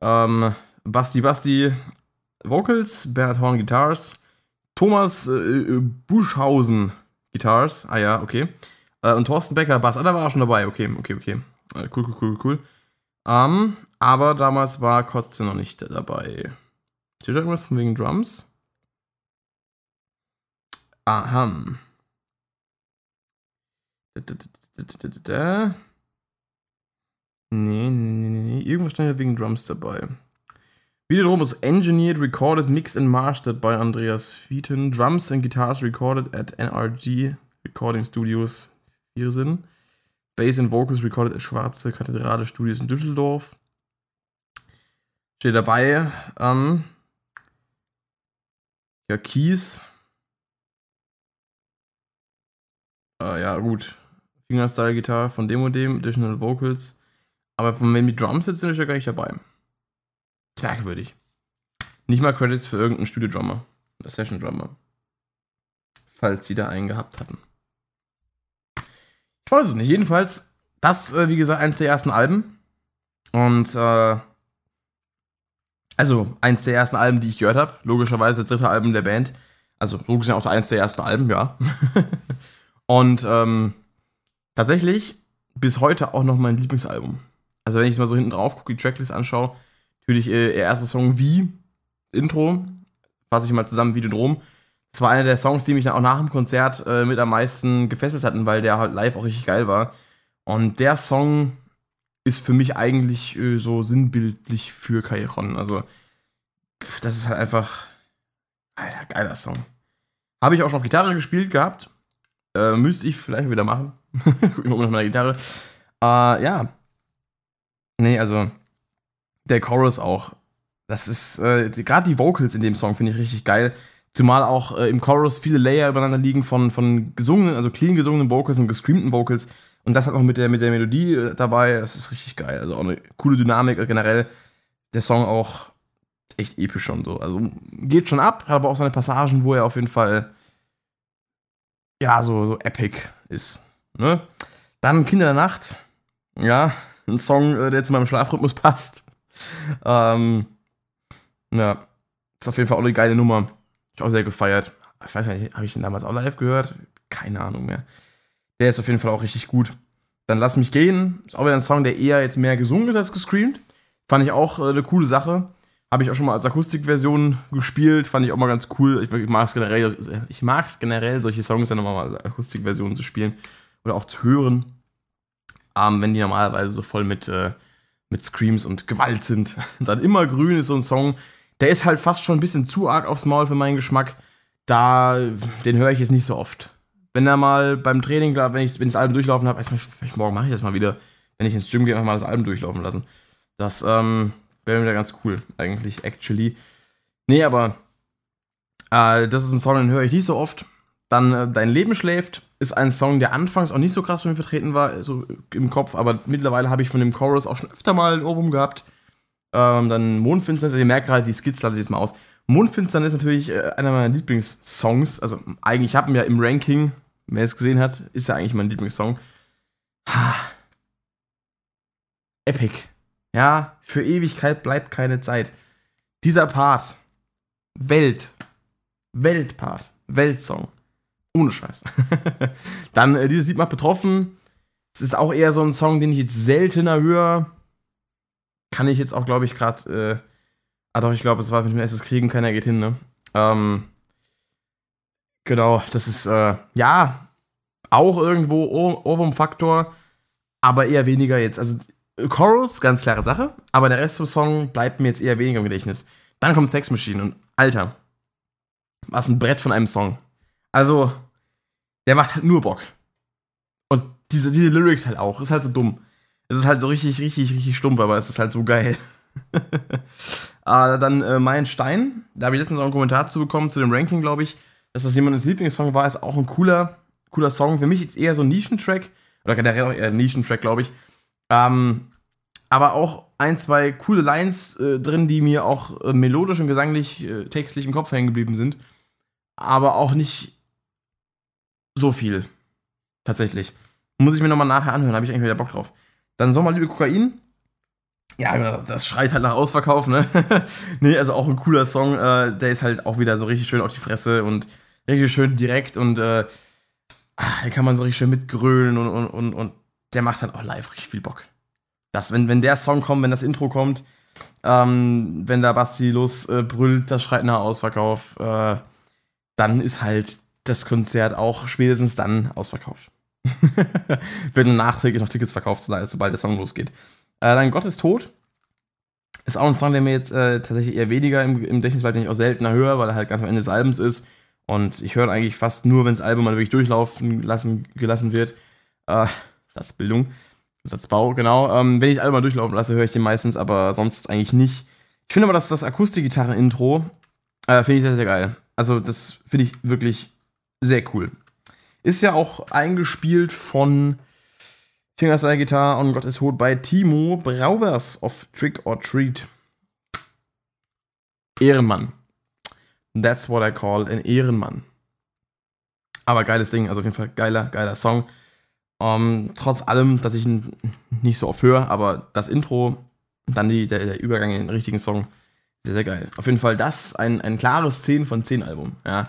ähm, Basti Basti Vocals, Bernhard Horn Guitars, Thomas äh, äh, Buschhausen Guitars. Ah ja, okay. Äh, und Thorsten Becker Bass. Ah, da war er schon dabei. Okay, okay, okay. Äh, cool, cool, cool, cool. Ähm, aber damals war Kotze noch nicht dabei. Steht da irgendwas von wegen Drums? Aha. Nee, nee, nee, nee. Irgendwas stand ja wegen Drums dabei. Videodrom was engineered, recorded, mixed and mastered by Andreas Vieten. Drums and guitars recorded at NRG Recording Studios Viersen. Bass and Vocals recorded at Schwarze Kathedrale Studios in Düsseldorf. Steht dabei, ähm, ja, Keys. Äh, ja, gut. Fingerstyle-Gitarre von dem und dem, Additional Vocals. Aber von Maybe Drums jetzt sind ja gar nicht dabei. Merkwürdig. Nicht mal Credits für irgendeinen Studio-Drummer. Session-Drummer. Falls sie da einen gehabt hatten. Ich weiß es nicht. Jedenfalls, das, äh, wie gesagt, eins der ersten Alben. Und, äh, also, eins der ersten Alben, die ich gehört habe. Logischerweise dritte Album der Band. Also, logisch ja auch eins der ersten Alben, ja. Und, ähm, tatsächlich bis heute auch noch mein Lieblingsalbum. Also, wenn ich jetzt mal so hinten drauf gucke, die Tracklist anschaue, natürlich äh, ihr erster Song wie Intro, fasse ich mal zusammen, Videodrom. Das war einer der Songs, die mich dann auch nach dem Konzert äh, mit am meisten gefesselt hatten, weil der halt live auch richtig geil war. Und der Song ist für mich eigentlich äh, so sinnbildlich für Callejon. Also, das ist halt einfach. Alter, geiler Song. Habe ich auch schon auf Gitarre gespielt gehabt. Äh, müsste ich vielleicht wieder machen. Guck mal nach meiner Gitarre. Äh, ja. Nee, also. Der Chorus auch. Das ist. Äh, Gerade die Vocals in dem Song finde ich richtig geil. Zumal auch äh, im Chorus viele Layer übereinander liegen von, von gesungenen, also clean gesungenen Vocals und gescreamten Vocals. Und das hat auch mit der, mit der Melodie äh, dabei. Das ist richtig geil. Also auch eine coole Dynamik äh, generell. Der Song auch echt episch schon so. Also geht schon ab, hat aber auch seine Passagen, wo er auf jeden Fall ja, so, so epic ist. Ne? Dann Kinder der Nacht. Ja, ein Song, äh, der zu meinem Schlafrhythmus passt. Ähm, ja, ist auf jeden Fall auch eine geile Nummer. Ich auch sehr gefeiert. Ich weiß nicht, habe ich den damals auch live gehört? Keine Ahnung mehr. Der ist auf jeden Fall auch richtig gut. Dann Lass mich gehen. Ist auch wieder ein Song, der eher jetzt mehr gesungen ist als gescreamt. Fand ich auch äh, eine coole Sache. Habe ich auch schon mal als Akustikversion gespielt. Fand ich auch mal ganz cool. Ich, ich mag es generell, generell, solche Songs dann nochmal als Akustikversion zu spielen oder auch zu hören. Ähm, wenn die normalerweise so voll mit, äh, mit Screams und Gewalt sind. Dann immer grün ist so ein Song, der ist halt fast schon ein bisschen zu arg aufs Maul für meinen Geschmack. Da, den höre ich jetzt nicht so oft. Wenn er mal beim Training, wenn ich, wenn ich das Album durchlaufen habe, vielleicht morgen mache ich das mal wieder, wenn ich ins Gym gehe, einfach mal das Album durchlaufen lassen. Das ähm, wäre wieder ganz cool, eigentlich, actually. Nee, aber äh, das ist ein Song, den höre ich nicht so oft. Dann äh, Dein Leben schläft ist ein Song, der anfangs auch nicht so krass von mir vertreten war, so im Kopf, aber mittlerweile habe ich von dem Chorus auch schon öfter mal ein Ohrwurm gehabt. Ähm, dann Mondfinsternis, ihr merkt gerade, die Skizze lasse ich jetzt mal aus. Mondfinsternis ist natürlich äh, einer meiner Lieblingssongs. Also eigentlich, ich habe ihn ja im Ranking, wer es gesehen hat, ist ja eigentlich mein Lieblingssong. Ha. Epic. Ja, für Ewigkeit bleibt keine Zeit. Dieser Part. Welt. Weltpart. Weltsong. Ohne Scheiß. Dann, äh, dieses Lied macht betroffen. Es ist auch eher so ein Song, den ich jetzt seltener höre. Kann ich jetzt auch, glaube ich, gerade. Äh, ah, doch, ich glaube, es war mit dem erstes Kriegen, keiner geht hin, ne? Ähm, genau, das ist, äh, ja, auch irgendwo Ohrwurm-Faktor, aber eher weniger jetzt. Also, Chorus, ganz klare Sache, aber der Rest vom Song bleibt mir jetzt eher weniger im Gedächtnis. Dann kommt Sex Machine und Alter, was ein Brett von einem Song. Also, der macht halt nur Bock. Und diese, diese Lyrics halt auch. Ist halt so dumm. Es ist halt so richtig, richtig, richtig stumpf, aber es ist halt so geil. äh, dann äh, Mein Stein. Da habe ich letztens auch einen Kommentar zu bekommen, zu dem Ranking, glaube ich. Dass das jemandes Lieblingssong war, ist auch ein cooler, cooler Song. Für mich jetzt eher so ein Nischentrack. Oder generell auch eher ein Nischentrack, glaube ich. Ähm, aber auch ein, zwei coole Lines äh, drin, die mir auch äh, melodisch und gesanglich, äh, textlich im Kopf hängen geblieben sind. Aber auch nicht so viel. Tatsächlich. Muss ich mir nochmal nachher anhören, habe ich eigentlich wieder Bock drauf. Dann Sommerliebe Kokain. Ja, das schreit halt nach Ausverkauf, ne? nee, also auch ein cooler Song. Äh, der ist halt auch wieder so richtig schön auf die Fresse und richtig schön direkt und äh, ah, den kann man so richtig schön mitgrölen und, und, und, und der macht halt auch live richtig viel Bock. Das, wenn, wenn der Song kommt, wenn das Intro kommt, ähm, wenn da Basti losbrüllt, äh, das schreit nach Ausverkauf, äh, dann ist halt das Konzert auch spätestens dann ausverkauft. Werden nachträglich noch Tickets verkauft, sobald der Song losgeht. Äh, dann Gott ist tot. Ist auch ein Song, der mir jetzt äh, tatsächlich eher weniger im, im Gedächtnis bleibt, den ich auch seltener höre, weil er halt ganz am Ende des Albums ist. Und ich höre eigentlich fast nur, wenn das Album mal wirklich durchlaufen lassen, gelassen wird. Äh, Satzbildung. Satzbau, genau. Ähm, wenn ich das Album mal durchlaufen lasse, höre ich den meistens, aber sonst eigentlich nicht. Ich finde aber, dass das Akustikgitarren-Intro äh, finde ich sehr, sehr geil. Also, das finde ich wirklich sehr cool. Ist ja auch eingespielt von Fingerstyle Gitarre und Gott ist tot bei Timo Brauwers of Trick or Treat. Ehrenmann. That's what I call an Ehrenmann. Aber geiles Ding, also auf jeden Fall geiler, geiler Song. Um, ähm, trotz allem, dass ich ihn nicht so oft höre, aber das Intro, dann die, der, der, Übergang in den richtigen Song, sehr, sehr geil. Auf jeden Fall das, ein, ein klares 10 von 10 Album, ja.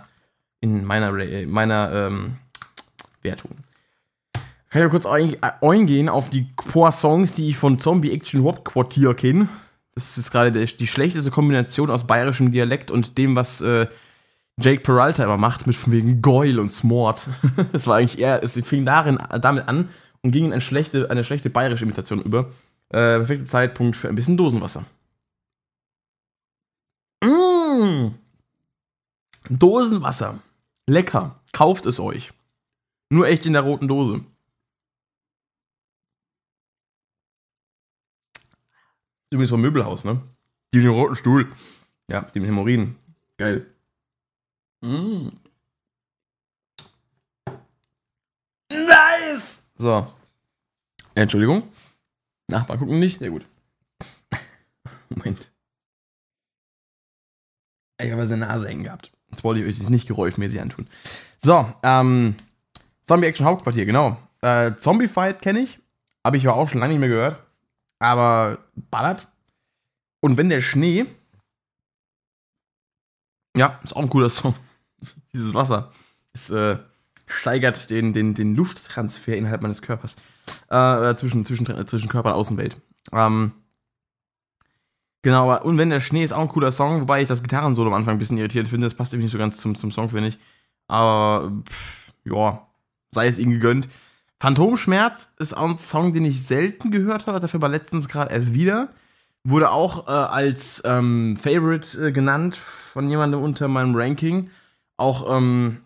In meiner, meiner ähm, Wertung. Kann ich kurz eingehen auf die paar Songs, die ich von Zombie Action Wop Quartier kenne. Das ist gerade die schlechteste Kombination aus bayerischem Dialekt und dem, was äh, Jake Peralta immer macht, mit von wegen Goyle und Smort. das war eigentlich eher, es fing darin, damit an und ging in eine schlechte, eine schlechte bayerische Imitation über. Äh, perfekter Zeitpunkt für ein bisschen Dosenwasser. Mmh. Dosenwasser. Lecker. Kauft es euch. Nur echt in der roten Dose. Übrigens vom Möbelhaus, ne? Die mit dem roten Stuhl. Ja, die mit Hämorrhoiden. Geil. Mm. Nice! So. Entschuldigung. Nachbar gucken nicht. Sehr gut. Moment. Ich habe seine Nase hängen gehabt. Jetzt wollte ich euch das nicht geräuschmäßig antun. So, ähm. Zombie Action Hauptquartier, genau. Äh, Zombie Fight kenne ich. Habe ich ja auch schon lange nicht mehr gehört. Aber ballert. Und wenn der Schnee. Ja, ist auch ein cooler Song. Dieses Wasser. Es äh, steigert den, den, den Lufttransfer innerhalb meines Körpers. Äh, zwischen, zwischen, zwischen Körper und Außenwelt. Ähm, genau, und wenn der Schnee ist auch ein cooler Song, wobei ich das Gitarrensolo am Anfang ein bisschen irritiert finde. Das passt irgendwie nicht so ganz zum, zum Song, finde ich. Aber, ja, sei es ihnen gegönnt. Phantomschmerz ist auch ein Song, den ich selten gehört habe, dafür war letztens gerade erst wieder. Wurde auch äh, als ähm, Favorite äh, genannt von jemandem unter meinem Ranking. Auch ähm,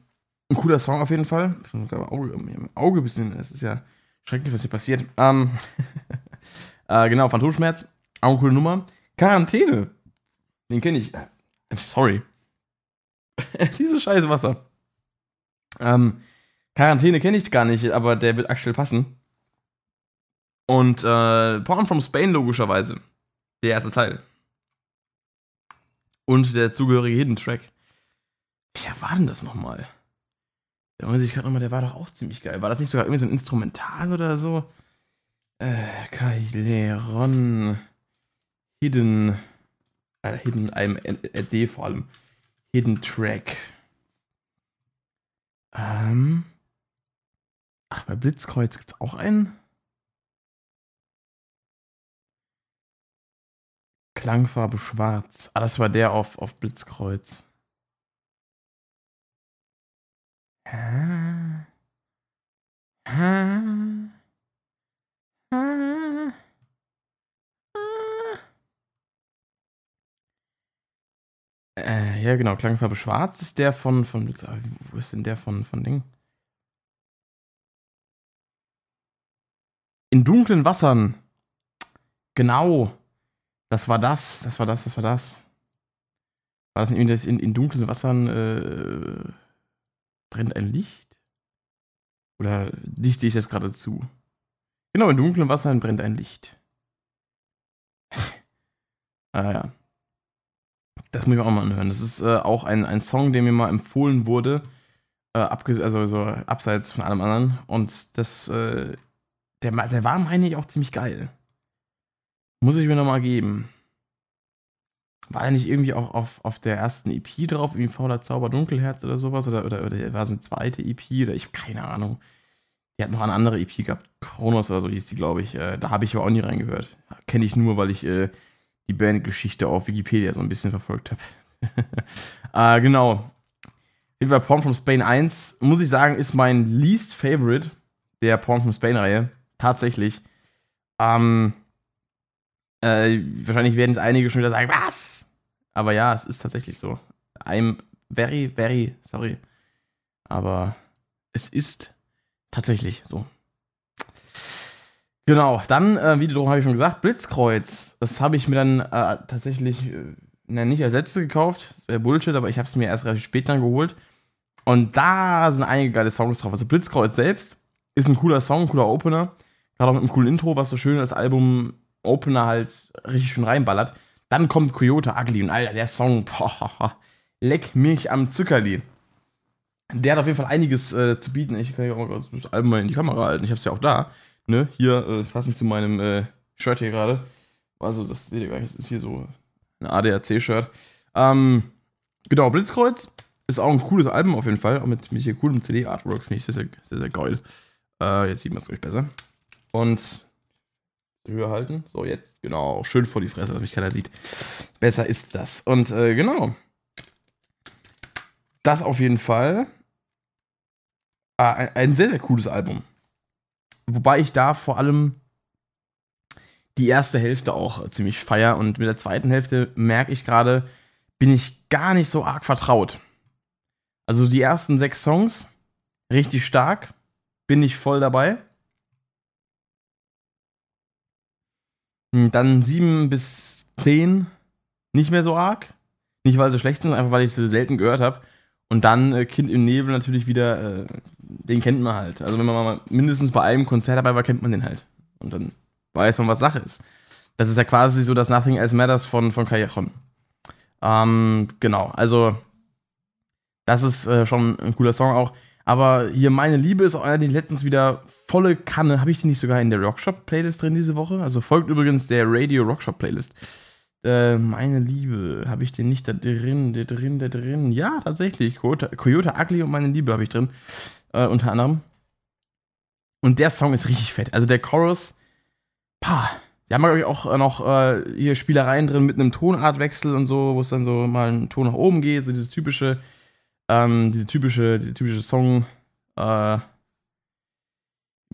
ein cooler Song auf jeden Fall. Ich habe Auge, im Auge ein bisschen, es ist ja schrecklich, was hier passiert. Ähm, äh, genau, Phantomschmerz, auch eine coole Nummer. Quarantäne, den kenne ich. I'm äh, sorry. Dieses scheiße Wasser. Ähm, Quarantäne kenne ich gar nicht, aber der wird aktuell passen. Und äh, Porn from Spain logischerweise. Der erste Teil. Und der zugehörige Hidden Track. Ja, war denn das nochmal? Da muss ich gerade nochmal, der war doch auch ziemlich geil. War das nicht sogar irgendwie so ein Instrumental oder so? Äh, Kaileron. Hidden. Äh, Hidden, einem D vor allem. Hidden Track. Ähm. Ach, bei Blitzkreuz gibt es auch einen? Klangfarbe schwarz. Ah, das war der auf, auf Blitzkreuz. Äh, ja, genau, Klangfarbe schwarz ist der von, von, wo ist denn der von, von Ding? In dunklen Wassern. Genau. Das war das, das war das, das war das. War das nicht das in, in dunklen Wassern äh, brennt ein Licht? Oder dichte ich das gerade zu? Genau, in dunklen Wassern brennt ein Licht. ah ja. Das muss ich auch mal anhören. Das ist äh, auch ein, ein Song, der mir mal empfohlen wurde. Äh, also so abseits von allem anderen. Und das äh, der, der war, meine ich, auch ziemlich geil. Muss ich mir nochmal geben. War er nicht irgendwie auch auf, auf der ersten EP drauf, irgendwie Fauler Zauber Dunkelherz oder sowas? Oder, oder, oder war es eine zweite EP? Oder ich habe keine Ahnung. Die hat noch eine andere EP gehabt. Kronos oder so hieß die, glaube ich. Äh, da habe ich aber auch nie reingehört. Kenne ich nur, weil ich äh, die Bandgeschichte auf Wikipedia so ein bisschen verfolgt habe. äh, genau. Auf jeden Porn from Spain 1, muss ich sagen, ist mein least favorite der Porn from Spain-Reihe. Tatsächlich. Ähm, äh, wahrscheinlich werden es einige schon wieder sagen, was? Aber ja, es ist tatsächlich so. I'm very, very sorry. Aber es ist tatsächlich so. Genau, dann, äh, wie habe ich schon gesagt, Blitzkreuz. Das habe ich mir dann äh, tatsächlich äh, nicht als letzte gekauft. Das wäre Bullshit, aber ich habe es mir erst relativ spät dann geholt. Und da sind einige geile Songs drauf. Also Blitzkreuz selbst ist ein cooler Song, ein cooler Opener. Gerade auch mit einem coolen Intro, was so schön als Album-Opener halt richtig schön reinballert. Dann kommt Coyote Ugly und Alter, der Song, boah, leck mich am Zuckerli. Der hat auf jeden Fall einiges äh, zu bieten. Ich kann ja auch das Album mal in die Kamera halten. Ich hab's ja auch da. Ne? Hier, äh, passend zu meinem äh, Shirt hier gerade. Also, das seht ihr gleich, das ist hier so ein ADAC-Shirt. Ähm, genau, Blitzkreuz ist auch ein cooles Album auf jeden Fall. Auch mit, mit hier coolem CD-Artwork. Finde ich sehr, sehr, sehr, sehr geil. Äh, jetzt sieht man es euch besser. Und höher halten. So, jetzt, genau, schön vor die Fresse, dass mich keiner sieht. Besser ist das. Und äh, genau. Das auf jeden Fall. Ah, ein, ein, sehr, sehr cooles Album. Wobei ich da vor allem die erste Hälfte auch ziemlich feier und mit der zweiten Hälfte merke ich gerade, bin ich gar nicht so arg vertraut. Also die ersten sechs Songs, richtig stark, bin ich voll dabei. Dann 7 bis 10 nicht mehr so arg. Nicht, weil sie schlecht sind, einfach weil ich sie selten gehört habe. Und dann äh, Kind im Nebel natürlich wieder, äh, den kennt man halt. Also wenn man mal mindestens bei einem Konzert dabei war, kennt man den halt. Und dann weiß man, was Sache ist. Das ist ja quasi so das Nothing Else Matters von, von Callejon. Ähm, genau, also das ist äh, schon ein cooler Song auch. Aber hier meine Liebe ist auch den letztens wieder volle Kanne. Habe ich die nicht sogar in der Rockshop-Playlist drin diese Woche? Also folgt übrigens der Radio Rockshop-Playlist. Äh, meine Liebe, habe ich den nicht da drin, der drin, der drin? Ja, tatsächlich. Coyote, Coyote Ugly und meine Liebe habe ich drin. Äh, unter anderem. Und der Song ist richtig fett. Also der Chorus, pah. Da haben wir, glaube ich, auch äh, noch äh, hier Spielereien drin mit einem Tonartwechsel und so, wo es dann so mal ein Ton nach oben geht. So dieses typische ähm, diese typische, diese typische Song, äh,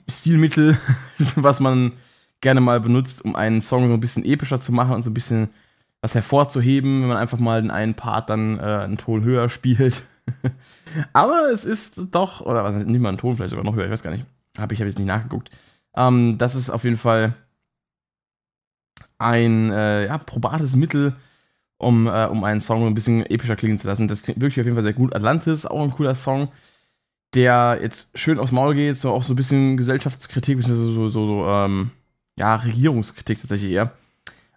Stilmittel, was man gerne mal benutzt, um einen Song so ein bisschen epischer zu machen und so ein bisschen was hervorzuheben, wenn man einfach mal den einen Part dann äh, einen Ton höher spielt. Aber es ist doch, oder was, nicht mal einen Ton, vielleicht sogar noch höher, ich weiß gar nicht. Habe ich, hab jetzt nicht nachgeguckt. Ähm, das ist auf jeden Fall ein äh, ja, probates Mittel, um, äh, um einen Song ein bisschen epischer klingen zu lassen. Das klingt wirklich auf jeden Fall sehr gut. Atlantis, auch ein cooler Song, der jetzt schön aufs Maul geht, so auch so ein bisschen Gesellschaftskritik, beziehungsweise so, so, so ähm, ja, Regierungskritik tatsächlich eher.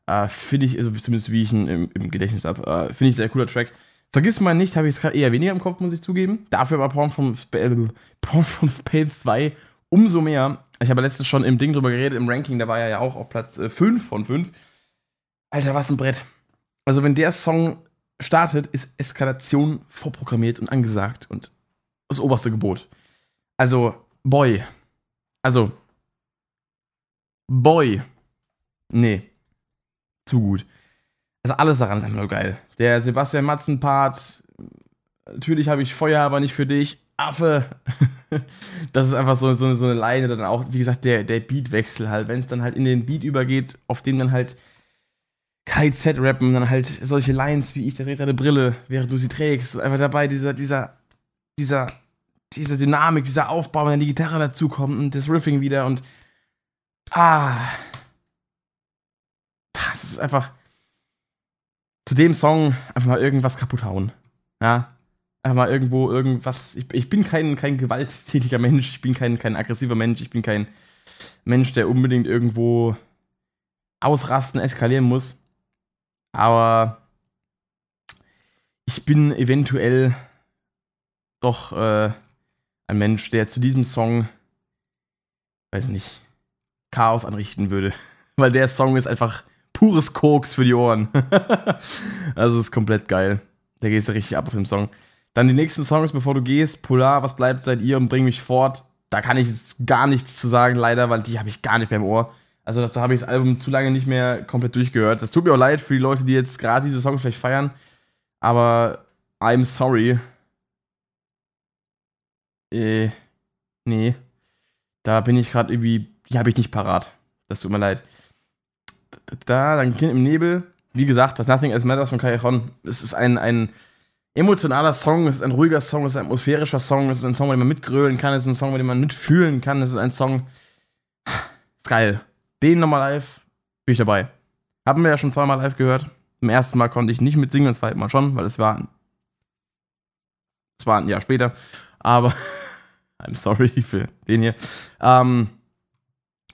Äh, finde ich, also zumindest wie ich ihn im, im Gedächtnis habe, äh, finde ich sehr cooler Track. Vergiss mal nicht, habe ich es gerade eher weniger im Kopf, muss ich zugeben. Dafür aber Porn von, äh, Porn von Pain 2 umso mehr. Ich habe letztens schon im Ding drüber geredet, im Ranking, da war er ja auch auf Platz äh, 5 von 5. Alter, was ein Brett. Also, wenn der Song startet, ist Eskalation vorprogrammiert und angesagt und das oberste Gebot. Also, Boy. Also, Boy. Nee. Zu gut. Also, alles daran ist einfach nur geil. Der Sebastian Matzen-Part. Natürlich habe ich Feuer, aber nicht für dich. Affe. das ist einfach so, so, so eine Leine. Dann auch, wie gesagt, der, der Beatwechsel halt. Wenn es dann halt in den Beat übergeht, auf dem dann halt KZ rappen, dann halt solche Lines wie ich, der dreht deine Brille, während du sie trägst. Einfach dabei dieser, dieser, dieser, diese Dynamik, dieser Aufbau, wenn dann die Gitarre dazukommt und das Riffing wieder und ah. Das ist einfach zu dem Song einfach mal irgendwas kaputt hauen. Ja. Einfach mal irgendwo irgendwas. Ich, ich bin kein, kein gewalttätiger Mensch, ich bin kein, kein aggressiver Mensch, ich bin kein Mensch, der unbedingt irgendwo ausrasten, eskalieren muss. Aber ich bin eventuell doch äh, ein Mensch, der zu diesem Song, weiß nicht, Chaos anrichten würde. Weil der Song ist einfach pures Koks für die Ohren. also ist komplett geil. Da gehst du richtig ab auf dem Song. Dann die nächsten Songs, bevor du gehst. Polar, was bleibt seit ihr und bring mich fort. Da kann ich jetzt gar nichts zu sagen, leider, weil die habe ich gar nicht mehr im Ohr. Also dazu habe ich das Album zu lange nicht mehr komplett durchgehört. Das tut mir auch leid für die Leute, die jetzt gerade diese Songs vielleicht feiern. Aber I'm sorry. Äh, nee. Da bin ich gerade irgendwie, die habe ich nicht parat. Das tut mir leid. Da, dann Kind im Nebel. Wie gesagt, das Nothing Else Matters von Callejon. Es ist ein, ein emotionaler Song, es ist ein ruhiger Song, es ist ein atmosphärischer Song, es ist ein Song, bei dem man mitgrölen kann, es ist ein Song, bei dem man mitfühlen kann, es ist ein Song. Ist geil den nochmal live, bin ich dabei. Haben wir ja schon zweimal live gehört. Im ersten Mal konnte ich nicht mitsingen, im zweiten Mal schon, weil es war, es war ein Jahr später. Aber I'm sorry für den hier. Ähm,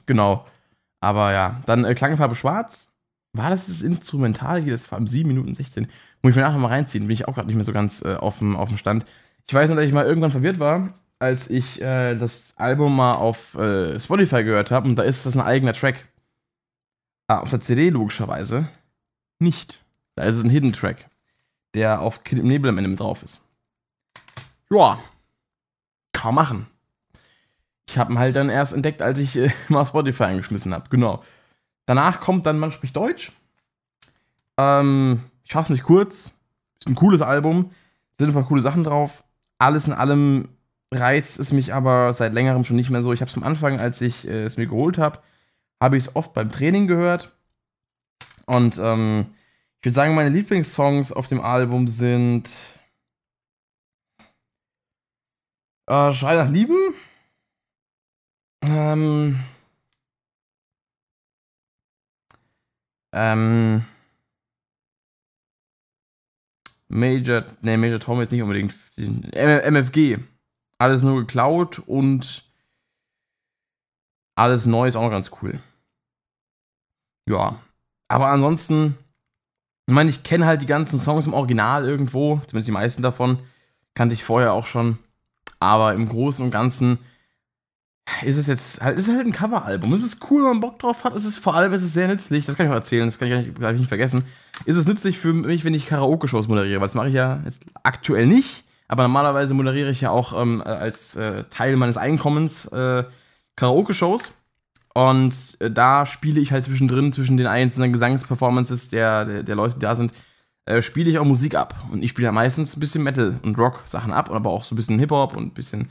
genau. Aber ja, dann äh, Klangfarbe Schwarz. War das das Instrumental hier? Das war um 7 Minuten 16. Muss ich mir nachher mal reinziehen. Bin ich auch gerade nicht mehr so ganz äh, auf dem Stand. Ich weiß noch, dass ich mal irgendwann verwirrt war, als ich äh, das Album mal auf äh, Spotify gehört habe und da ist das ein eigener Track. Ah, auf der CD logischerweise nicht. Da ist es ein Hidden Track, der auf Kind im Nebel am Ende mit drauf ist. Ja, kann man machen. Ich habe ihn halt dann erst entdeckt, als ich äh, mal Spotify eingeschmissen habe. Genau. Danach kommt dann Man spricht Deutsch. Ähm, ich fasse mich kurz. Ist ein cooles Album. Sind ein paar coole Sachen drauf. Alles in allem reizt es mich aber seit längerem schon nicht mehr so. Ich habe es am Anfang, als ich äh, es mir geholt habe, habe ich es oft beim Training gehört. Und ähm, ich würde sagen, meine Lieblingssongs auf dem Album sind äh, Schrei nach Lieben. Ähm, ähm, Major, ne, Major Tom jetzt nicht unbedingt. MFG alles nur geklaut und alles neu ist auch noch ganz cool. Ja, aber ansonsten, ich meine, ich kenne halt die ganzen Songs im Original irgendwo, zumindest die meisten davon, kannte ich vorher auch schon. Aber im Großen und Ganzen ist es jetzt halt, ist halt ein Coveralbum. Es ist cool, wenn man Bock drauf hat. Es ist vor allem, es ist sehr nützlich. Das kann ich auch erzählen, das kann ich, nicht, ich nicht vergessen. Ist es nützlich für mich, wenn ich Karaoke-Shows moderiere, weil das mache ich ja aktuell nicht. Aber normalerweise moderiere ich ja auch ähm, als äh, Teil meines Einkommens äh, Karaoke-Shows. Und äh, da spiele ich halt zwischendrin, zwischen den einzelnen Gesangsperformances der, der, der Leute, die da sind, äh, spiele ich auch Musik ab. Und ich spiele ja meistens ein bisschen Metal- und Rock-Sachen ab, aber auch so ein bisschen Hip-Hop und ein bisschen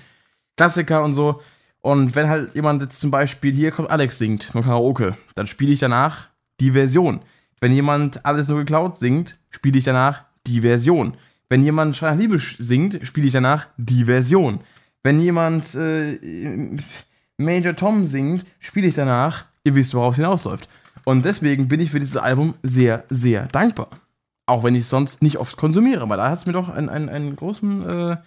Klassiker und so. Und wenn halt jemand jetzt zum Beispiel, hier kommt Alex singt beim Karaoke, dann spiele ich danach die Version. Wenn jemand alles nur geklaut singt, spiele ich danach die Version. Wenn jemand Schrei nach Liebe singt, spiele ich danach die Version. Wenn jemand äh, Major Tom singt, spiele ich danach, ihr wisst, worauf es hinausläuft. Und deswegen bin ich für dieses Album sehr, sehr dankbar. Auch wenn ich es sonst nicht oft konsumiere, weil da hat es mir doch einen, einen, einen großen äh,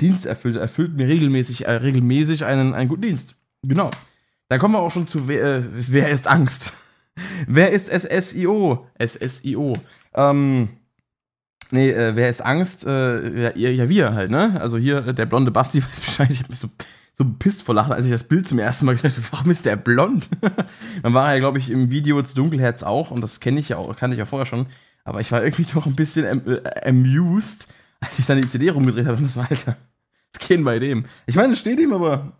Dienst erfüllt. Erfüllt mir regelmäßig, äh, regelmäßig einen, einen guten Dienst. Genau. Dann kommen wir auch schon zu Wer, äh, wer ist Angst? wer ist SSIO? SSIO. Ähm, nee, äh, wer ist Angst? Äh, ja, ja, wir halt, ne? Also hier, äh, der blonde Basti weiß Bescheid. Ich hab mich so, so pisst vor Lachen, als ich das Bild zum ersten Mal gesehen habe. Warum ist der blond? Dann war er ja, glaube ich, im Video zu Dunkelherz auch. Und das kenne ich ja auch, kannte ich ja vorher schon. Aber ich war irgendwie doch ein bisschen am, äh, amused, als ich dann die CD rumgedreht habe. Und das war, Alter, was geht bei dem? Ich meine, es steht ihm, aber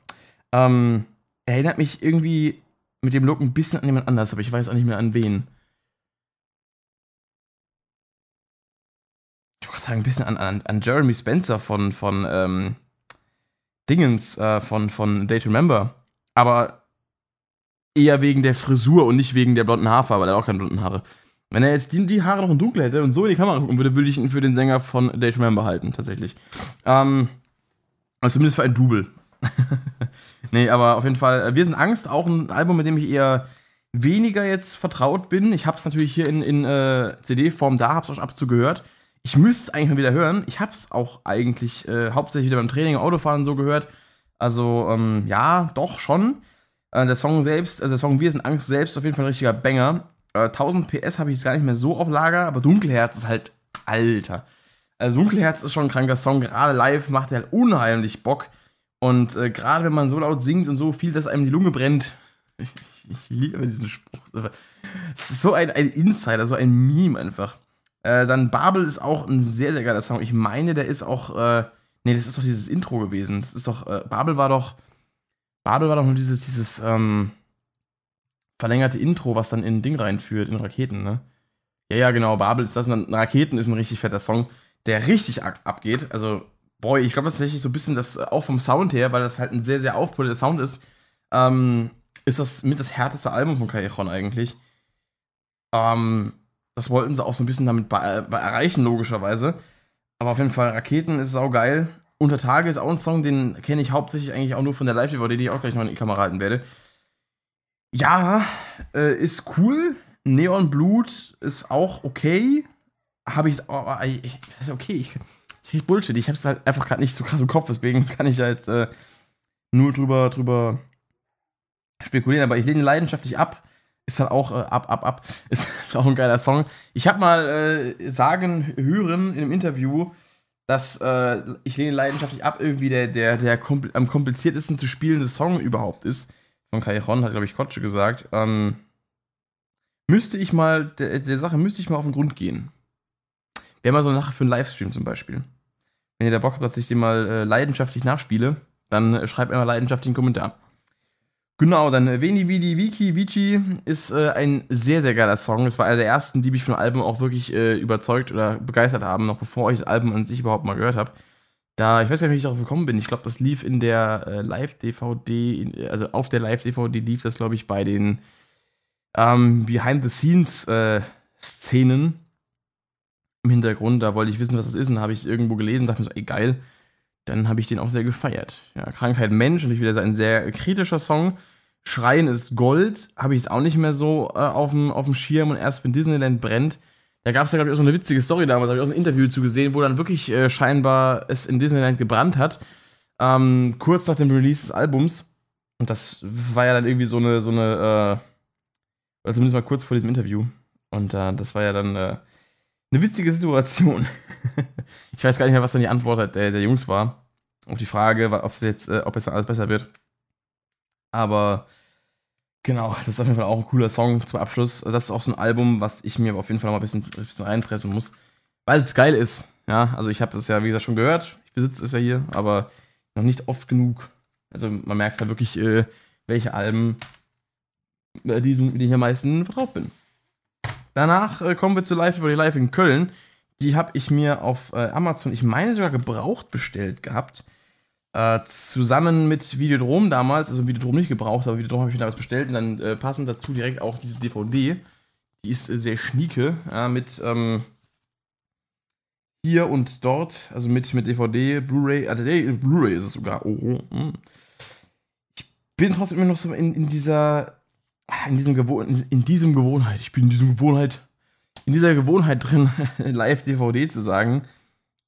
ähm, erinnert mich irgendwie mit dem Look ein bisschen an jemand anders, aber ich weiß auch nicht mehr an wen. Sagen, ein bisschen an, an, an Jeremy Spencer von, von ähm, Dingens, äh, von, von Day to Remember. Aber eher wegen der Frisur und nicht wegen der blonden Haarfarbe, weil er auch keine blonden Haare. Wenn er jetzt die, die Haare noch in dunkel hätte und so in die Kamera gucken würde, würde ich ihn für den Sänger von Day to Remember halten, tatsächlich. Ähm, also zumindest für ein Double. nee, aber auf jeden Fall, äh, Wir sind Angst, auch ein Album, mit dem ich eher weniger jetzt vertraut bin. Ich habe es natürlich hier in, in äh, CD-Form da, habe es auch ab zu gehört. Ich müsste es eigentlich mal wieder hören. Ich habe es auch eigentlich äh, hauptsächlich wieder beim Training, Autofahren so gehört. Also, ähm, ja, doch schon. Äh, der Song selbst, also der Song Wir sind Angst selbst, auf jeden Fall ein richtiger Banger. 1000 äh, PS habe ich jetzt gar nicht mehr so auf Lager, aber Dunkelherz ist halt alter. Also Dunkelherz ist schon ein kranker Song, gerade live macht er halt unheimlich Bock. Und äh, gerade wenn man so laut singt und so viel, dass einem die Lunge brennt. Ich, ich liebe diesen Spruch. Es ist so ein, ein Insider, so ein Meme einfach. Äh, dann Babel ist auch ein sehr, sehr geiler Song. Ich meine, der ist auch. Äh, nee, das ist doch dieses Intro gewesen. Das ist doch. Äh, Babel war doch. Babel war doch nur dieses, dieses, ähm, verlängerte Intro, was dann in ein Ding reinführt, in Raketen, ne? Ja, ja, genau, Babel ist das. Und dann Raketen ist ein richtig fetter Song, der richtig abgeht. Also, boy, ich glaube, das ist tatsächlich so ein bisschen das, äh, auch vom Sound her, weil das halt ein sehr, sehr aufpolierter Sound ist, ähm, ist das mit das härteste Album von Callejon eigentlich. Ähm, das wollten sie auch so ein bisschen damit äh, erreichen, logischerweise. Aber auf jeden Fall, Raketen ist auch geil. Unter Tage ist auch ein Song, den kenne ich hauptsächlich eigentlich auch nur von der Live-DVD, die ich auch gleich noch in die Kamera halten werde. Ja, äh, ist cool. Neon Blut ist auch okay. Habe ich, oh, ich, ist okay. Ich, ich Bullshit. Ich habe es halt einfach gerade nicht so krass im Kopf, deswegen kann ich halt äh, nur drüber, drüber spekulieren. Aber ich lehne leidenschaftlich ab. Ist halt auch äh, ab, ab, ab. Ist auch ein geiler Song. Ich habe mal äh, sagen hören in einem Interview, dass äh, ich lehne leidenschaftlich ab irgendwie der, der, der kompl am kompliziertesten zu spielende Song überhaupt ist von Kairon, hat, glaube ich, Kotsche gesagt, ähm, müsste ich mal, der, der, Sache müsste ich mal auf den Grund gehen. Wäre mal so eine Sache für einen Livestream zum Beispiel. Wenn ihr da Bock habt, dass ich den mal äh, leidenschaftlich nachspiele, dann äh, schreibt mir mal leidenschaftlich einen Kommentar. Genau, dann äh, Veni Vidi Vici Vici ist äh, ein sehr, sehr geiler Song. Es war einer der ersten, die mich von Album auch wirklich äh, überzeugt oder begeistert haben, noch bevor ich das Album an sich überhaupt mal gehört habe. Da, ich weiß gar nicht, wie ich darauf gekommen bin. Ich glaube, das lief in der äh, Live-DVD, also auf der Live-DVD lief das, glaube ich, bei den ähm, Behind-the-Scenes-Szenen äh, im Hintergrund. Da wollte ich wissen, was das ist, und habe ich es irgendwo gelesen, dachte mir so, ey, geil. Dann habe ich den auch sehr gefeiert. Ja, Krankheit Mensch, natürlich wieder ein sehr kritischer Song. Schreien ist Gold, habe ich es auch nicht mehr so äh, auf dem Schirm und erst wenn Disneyland brennt, da gab es ja, glaube ich, auch so eine witzige Story damals, habe ich auch ein Interview zu gesehen, wo dann wirklich äh, scheinbar es in Disneyland gebrannt hat. Ähm, kurz nach dem Release des Albums. Und das war ja dann irgendwie so eine, so eine, äh, oder zumindest mal kurz vor diesem Interview. Und äh, das war ja dann äh, eine witzige Situation. ich weiß gar nicht mehr, was dann die Antwort der, der Jungs war. Auf die Frage, ob es jetzt, äh, ob es alles besser wird. Aber Genau, das ist auf jeden Fall auch ein cooler Song zum Abschluss. Das ist auch so ein Album, was ich mir auf jeden Fall mal ein bisschen, ein bisschen reinfressen muss, weil es geil ist. Ja, also ich habe es ja, wie gesagt, schon gehört. Ich besitze es ja hier, aber noch nicht oft genug. Also man merkt da wirklich, äh, welche Alben äh, diesen, mit denen ich am meisten vertraut bin. Danach äh, kommen wir zu Live über die Live in Köln. Die habe ich mir auf äh, Amazon, ich meine sogar gebraucht bestellt gehabt. Äh, zusammen mit Videodrom damals, also Videodrom nicht gebraucht, aber Videodrom habe ich mir damals bestellt und dann äh, passend dazu direkt auch diese DVD. Die ist äh, sehr schnieke, mit ähm, hier und dort, also mit, mit DVD, Blu-ray, also nee, Blu-ray ist es sogar. Oh, oh, Ich bin trotzdem immer noch so in, in dieser, in diesem Gewohn in diesem Gewohnheit, ich bin in diesem Gewohnheit, in dieser Gewohnheit drin, Live-DVD zu sagen,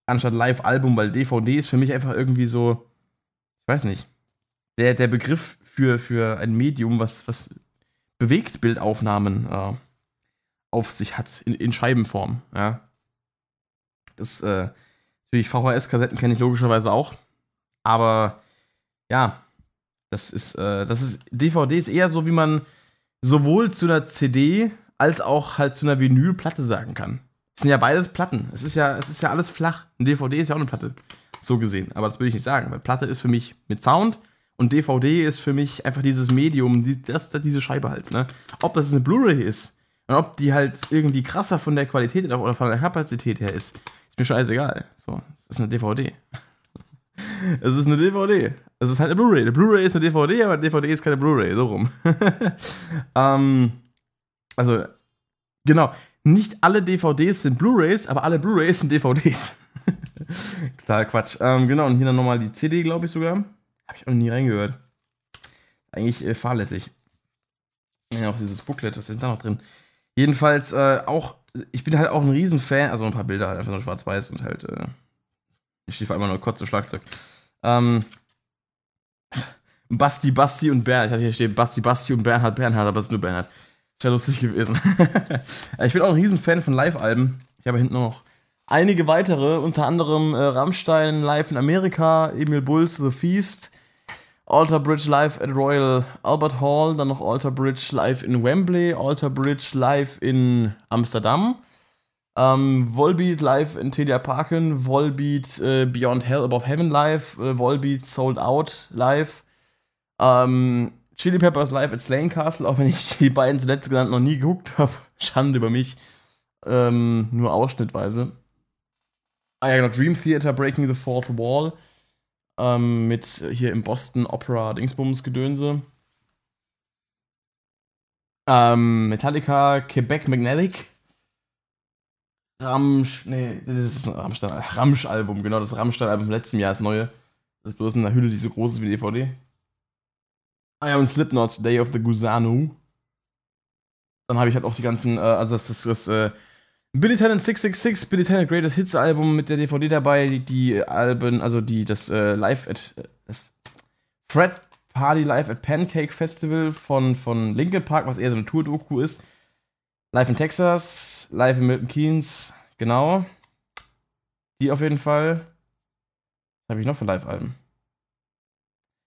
anstatt Live-Album, weil DVD ist für mich einfach irgendwie so, ich weiß nicht, der, der Begriff für, für ein Medium, was, was Bewegtbildaufnahmen äh, auf sich hat, in, in Scheibenform, ja. Das, äh, natürlich VHS-Kassetten kenne ich logischerweise auch, aber ja, das ist, äh, das ist, DVD ist eher so, wie man sowohl zu einer CD als auch halt zu einer Vinylplatte sagen kann. Es sind ja beides Platten. Es ist ja, es ist ja alles flach. Ein DVD ist ja auch eine Platte. So gesehen. Aber das würde ich nicht sagen, weil Platte ist für mich mit Sound und DVD ist für mich einfach dieses Medium, die, das, diese Scheibe halt. Ne? Ob das eine Blu-ray ist und ob die halt irgendwie krasser von der Qualität oder von der Kapazität her ist, ist mir scheißegal. So, es ist eine DVD. es ist eine DVD. Es ist halt eine Blu-ray. Eine Blu-ray ist eine DVD, aber eine DVD ist keine Blu-ray. So rum. ähm, also, genau. Nicht alle DVDs sind Blu-rays, aber alle Blu-rays sind DVDs. Total Quatsch. Ähm, genau, und hier dann nochmal die CD, glaube ich sogar. Habe ich auch nie reingehört. Eigentlich äh, fahrlässig. Ja, auch dieses Booklet, was ist da noch drin? Jedenfalls äh, auch, ich bin halt auch ein Riesenfan, also ein paar Bilder halt, einfach so schwarz-weiß und halt, äh, ich stehe vor allem nur kurz zu Schlagzeug. Ähm, Basti, Basti und Bernhard. Ich hatte hier stehen Basti, Basti und Bernhard, Bernhard, aber es ist nur Bernhard. Ist ja lustig gewesen. ich bin auch ein Riesenfan von Live-Alben. Ich habe hinten noch einige weitere, unter anderem äh, Rammstein live in Amerika, Emil Bulls The Feast, Alter Bridge live at Royal Albert Hall, dann noch Alter Bridge live in Wembley, Alter Bridge live in Amsterdam, ähm, Volbeat live in Telia Parken, Volbeat äh, Beyond Hell Above Heaven live, äh, Volbeat Sold Out live, ähm, Chili Peppers live at Slane Castle, auch wenn ich die beiden zuletzt genannten noch nie geguckt habe. Schande über mich. Ähm, nur ausschnittweise. Ah ja, genau, Dream Theater Breaking the Fourth Wall. Ähm, mit hier im Boston Opera Dingsbums Gedönse. Ähm, Metallica Quebec Magnetic. Ramsch, nee, das ist ein Rammstein, Ramsch-Album, genau, das Rammstein-Album vom letzten Jahr, das neue. Das ist bloß in einer Hülle, die so groß ist wie die DVD. Ah ja, und Slipknot, Day of the Gusano. Dann habe ich halt auch die ganzen, äh, also das, das, das äh, Billy Talent 666, Billy Talent Greatest Hits Album mit der DVD dabei, die, Alben, also die, das äh, Live at, das Fred Party Live at Pancake Festival von, von Linkin Park, was eher so eine Tour-Doku ist. Live in Texas, live in Milton Keynes, genau. Die auf jeden Fall. Was habe ich noch für Live-Alben?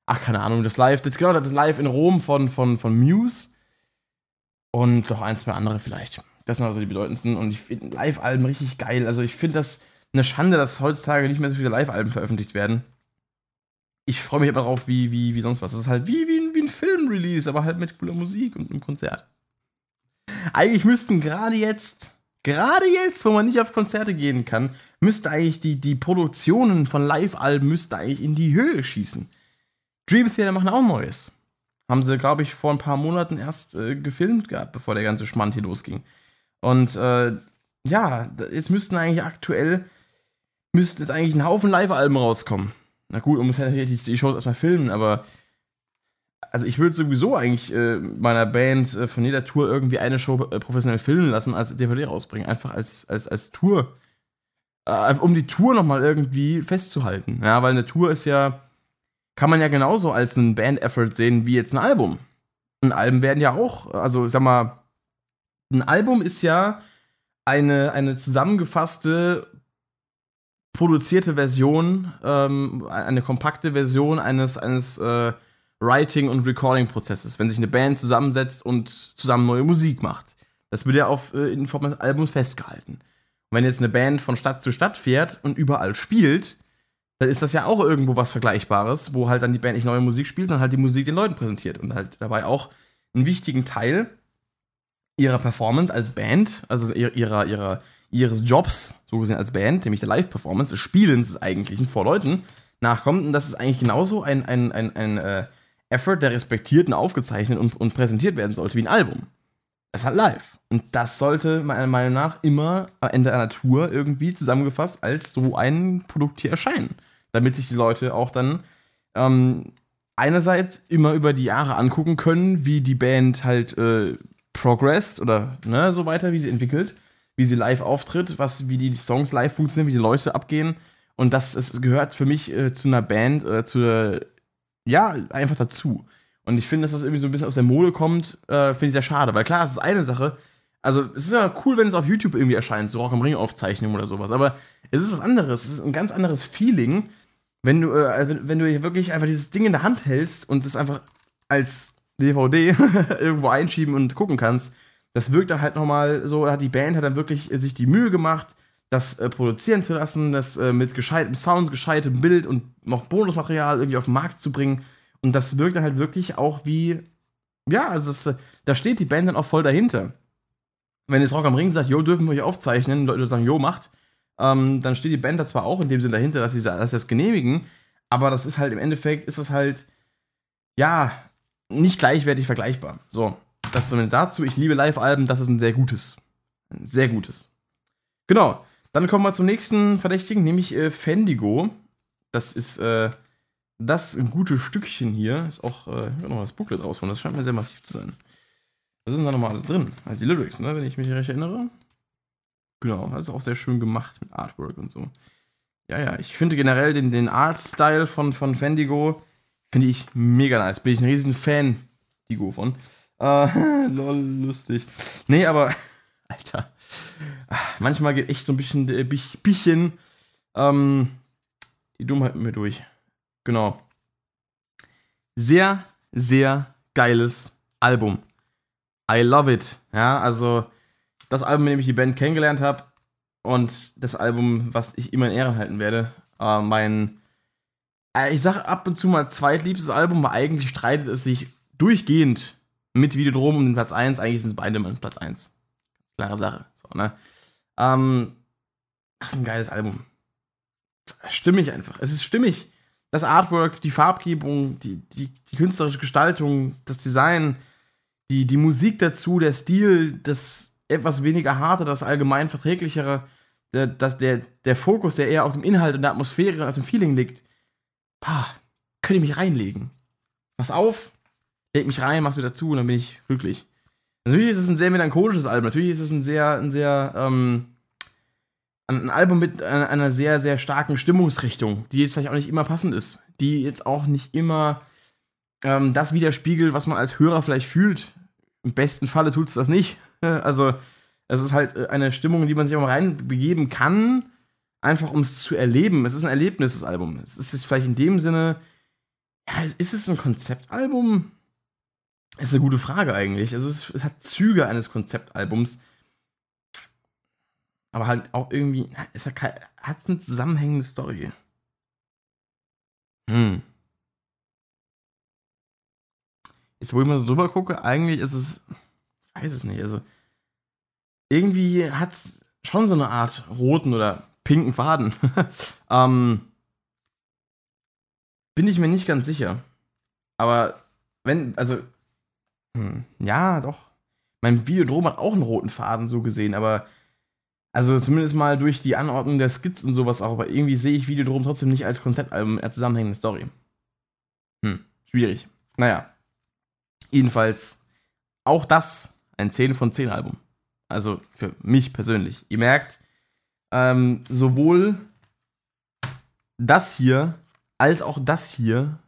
ach, keine Ahnung, das Live, das, genau, das Live in Rom von, von, von Muse. Und noch ein, zwei andere vielleicht. Das sind also die bedeutendsten. Und ich finde Live-Alben richtig geil. Also ich finde das eine Schande, dass heutzutage nicht mehr so viele Live-Alben veröffentlicht werden. Ich freue mich aber darauf, wie, wie, wie sonst was. Das ist halt wie, wie, wie ein Film-Release, aber halt mit cooler Musik und einem Konzert. Eigentlich müssten gerade jetzt, gerade jetzt, wo man nicht auf Konzerte gehen kann, müsste eigentlich die, die Produktionen von Live-Alben müsste eigentlich in die Höhe schießen. Dream Theater machen auch Neues. Haben sie, glaube ich, vor ein paar Monaten erst äh, gefilmt gehabt, bevor der ganze Schmand hier losging. Und äh, ja, jetzt müssten eigentlich aktuell, müssten jetzt eigentlich ein Haufen Live-Alben rauskommen. Na gut, man muss ja natürlich die Shows erstmal filmen, aber also ich würde sowieso eigentlich äh, meiner Band äh, von jeder Tour irgendwie eine Show äh, professionell filmen lassen, als DVD rausbringen. Einfach als, als, als Tour. Äh, um die Tour nochmal irgendwie festzuhalten. Ja, weil eine Tour ist ja kann man ja genauso als einen Band-Effort sehen wie jetzt ein Album. Ein Album werden ja auch, also sag mal, ein Album ist ja eine, eine zusammengefasste, produzierte Version, ähm, eine kompakte Version eines, eines äh, Writing- und Recording-Prozesses, wenn sich eine Band zusammensetzt und zusammen neue Musik macht. Das wird ja auf, äh, in Form eines Albums festgehalten. Und wenn jetzt eine Band von Stadt zu Stadt fährt und überall spielt, dann ist das ja auch irgendwo was Vergleichbares, wo halt dann die Band nicht neue Musik spielt, sondern halt die Musik den Leuten präsentiert und halt dabei auch einen wichtigen Teil ihrer Performance als Band, also ihrer, ihrer, ihres Jobs, so gesehen als Band, nämlich der Live-Performance, des Spielens des Eigentlichen vor Leuten, nachkommt. Und das ist eigentlich genauso ein, ein, ein, ein äh, Effort, der respektiert und aufgezeichnet und, und präsentiert werden sollte wie ein Album. Das ist halt live. Und das sollte meiner Meinung nach immer am Ende einer Tour irgendwie zusammengefasst als so ein Produkt hier erscheinen. Damit sich die Leute auch dann ähm, einerseits immer über die Jahre angucken können, wie die Band halt äh, progressed oder ne, so weiter, wie sie entwickelt, wie sie live auftritt, was, wie die Songs live funktionieren, wie die Leute abgehen. Und das, das gehört für mich äh, zu einer Band, äh, zu ja, einfach dazu. Und ich finde, dass das irgendwie so ein bisschen aus der Mode kommt, äh, finde ich sehr schade. Weil klar, es ist eine Sache. Also, es ist ja cool, wenn es auf YouTube irgendwie erscheint, so Rock am Ring Aufzeichnung oder sowas. Aber es ist was anderes. Es ist ein ganz anderes Feeling, wenn du, äh, wenn, du hier wirklich einfach dieses Ding in der Hand hältst und es einfach als DVD irgendwo einschieben und gucken kannst. Das wirkt dann halt nochmal so, die Band hat dann wirklich sich die Mühe gemacht, das äh, produzieren zu lassen, das äh, mit gescheitem Sound, gescheitem Bild und noch Bonusmaterial irgendwie auf den Markt zu bringen. Und das wirkt dann halt wirklich auch wie, ja, also es, da steht die Band dann auch voll dahinter. Wenn jetzt Rock am Ring sagt, jo, dürfen wir euch aufzeichnen, Leute sagen, jo, macht, ähm, dann steht die Band da zwar auch in dem Sinn dahinter, dass sie, dass sie das genehmigen, aber das ist halt im Endeffekt, ist es halt, ja, nicht gleichwertig vergleichbar. So, das zumindest dazu. Ich liebe Live-Alben, das ist ein sehr gutes. Ein sehr gutes. Genau, dann kommen wir zum nächsten Verdächtigen, nämlich äh, Fendigo. Das ist äh, das ein gutes Stückchen hier ist auch, äh, ich noch das Booklet rausholen, das scheint mir sehr massiv zu sein. Was ist denn da nochmal alles drin? Also die Lyrics, ne, wenn ich mich recht erinnere. Genau, das ist auch sehr schön gemacht mit Artwork und so. Ja, ja, ich finde generell den, den Art-Style von, von Fendigo, finde ich mega nice. Bin ich ein riesen Fan, Digo von. Äh, lol, lustig. Nee, aber, Alter, manchmal geht echt so ein bisschen, äh, bisschen, ähm, die Dummheit mit mir durch. Genau. Sehr, sehr geiles Album. I love it. Ja, also das Album, mit dem ich die Band kennengelernt habe und das Album, was ich immer in Ehren halten werde. Äh, mein, ich sage ab und zu mal zweitliebstes Album, weil eigentlich streitet es sich durchgehend mit Videodrom um den Platz 1. Eigentlich sind es beide mal Platz 1. Klare Sache. So, ne? Ähm, das ist ein geiles Album. Stimmig einfach. Es ist stimmig das Artwork, die Farbgebung, die, die, die künstlerische Gestaltung, das Design, die, die Musik dazu, der Stil, das etwas weniger harte, das allgemein verträglichere, der, das, der, der Fokus, der eher auf dem Inhalt und der Atmosphäre, auf dem Feeling liegt. Pah, könnte ich mich reinlegen. Pass auf, leg mich rein, machst du dazu und dann bin ich glücklich. Natürlich ist es ein sehr melancholisches Album, natürlich ist es ein sehr, ein sehr, ähm, ein Album mit einer sehr, sehr starken Stimmungsrichtung, die jetzt vielleicht auch nicht immer passend ist, die jetzt auch nicht immer ähm, das widerspiegelt, was man als Hörer vielleicht fühlt. Im besten Falle tut es das nicht. Also, es ist halt äh, eine Stimmung, in die man sich auch mal reinbegeben kann, einfach um es zu erleben. Es ist ein Erlebnis, das Album. Es ist vielleicht in dem Sinne, ja, ist es ein Konzeptalbum? Ist eine gute Frage eigentlich. Es, ist, es hat Züge eines Konzeptalbums aber halt auch irgendwie, kein, hat es eine zusammenhängende Story. Hm. Jetzt, wo ich mal so drüber gucke, eigentlich ist es, ich weiß es nicht, also irgendwie hat es schon so eine Art roten oder pinken Faden. ähm, bin ich mir nicht ganz sicher. Aber wenn, also, hm, ja, doch. Mein Videodrom hat auch einen roten Faden so gesehen, aber also zumindest mal durch die Anordnung der Skits und sowas auch, aber irgendwie sehe ich Videodrom trotzdem nicht als Konzeptalbum, als zusammenhängende Story. Hm, schwierig. Naja. Jedenfalls, auch das ein 10 von 10 Album. Also für mich persönlich. Ihr merkt, ähm, sowohl das hier als auch das hier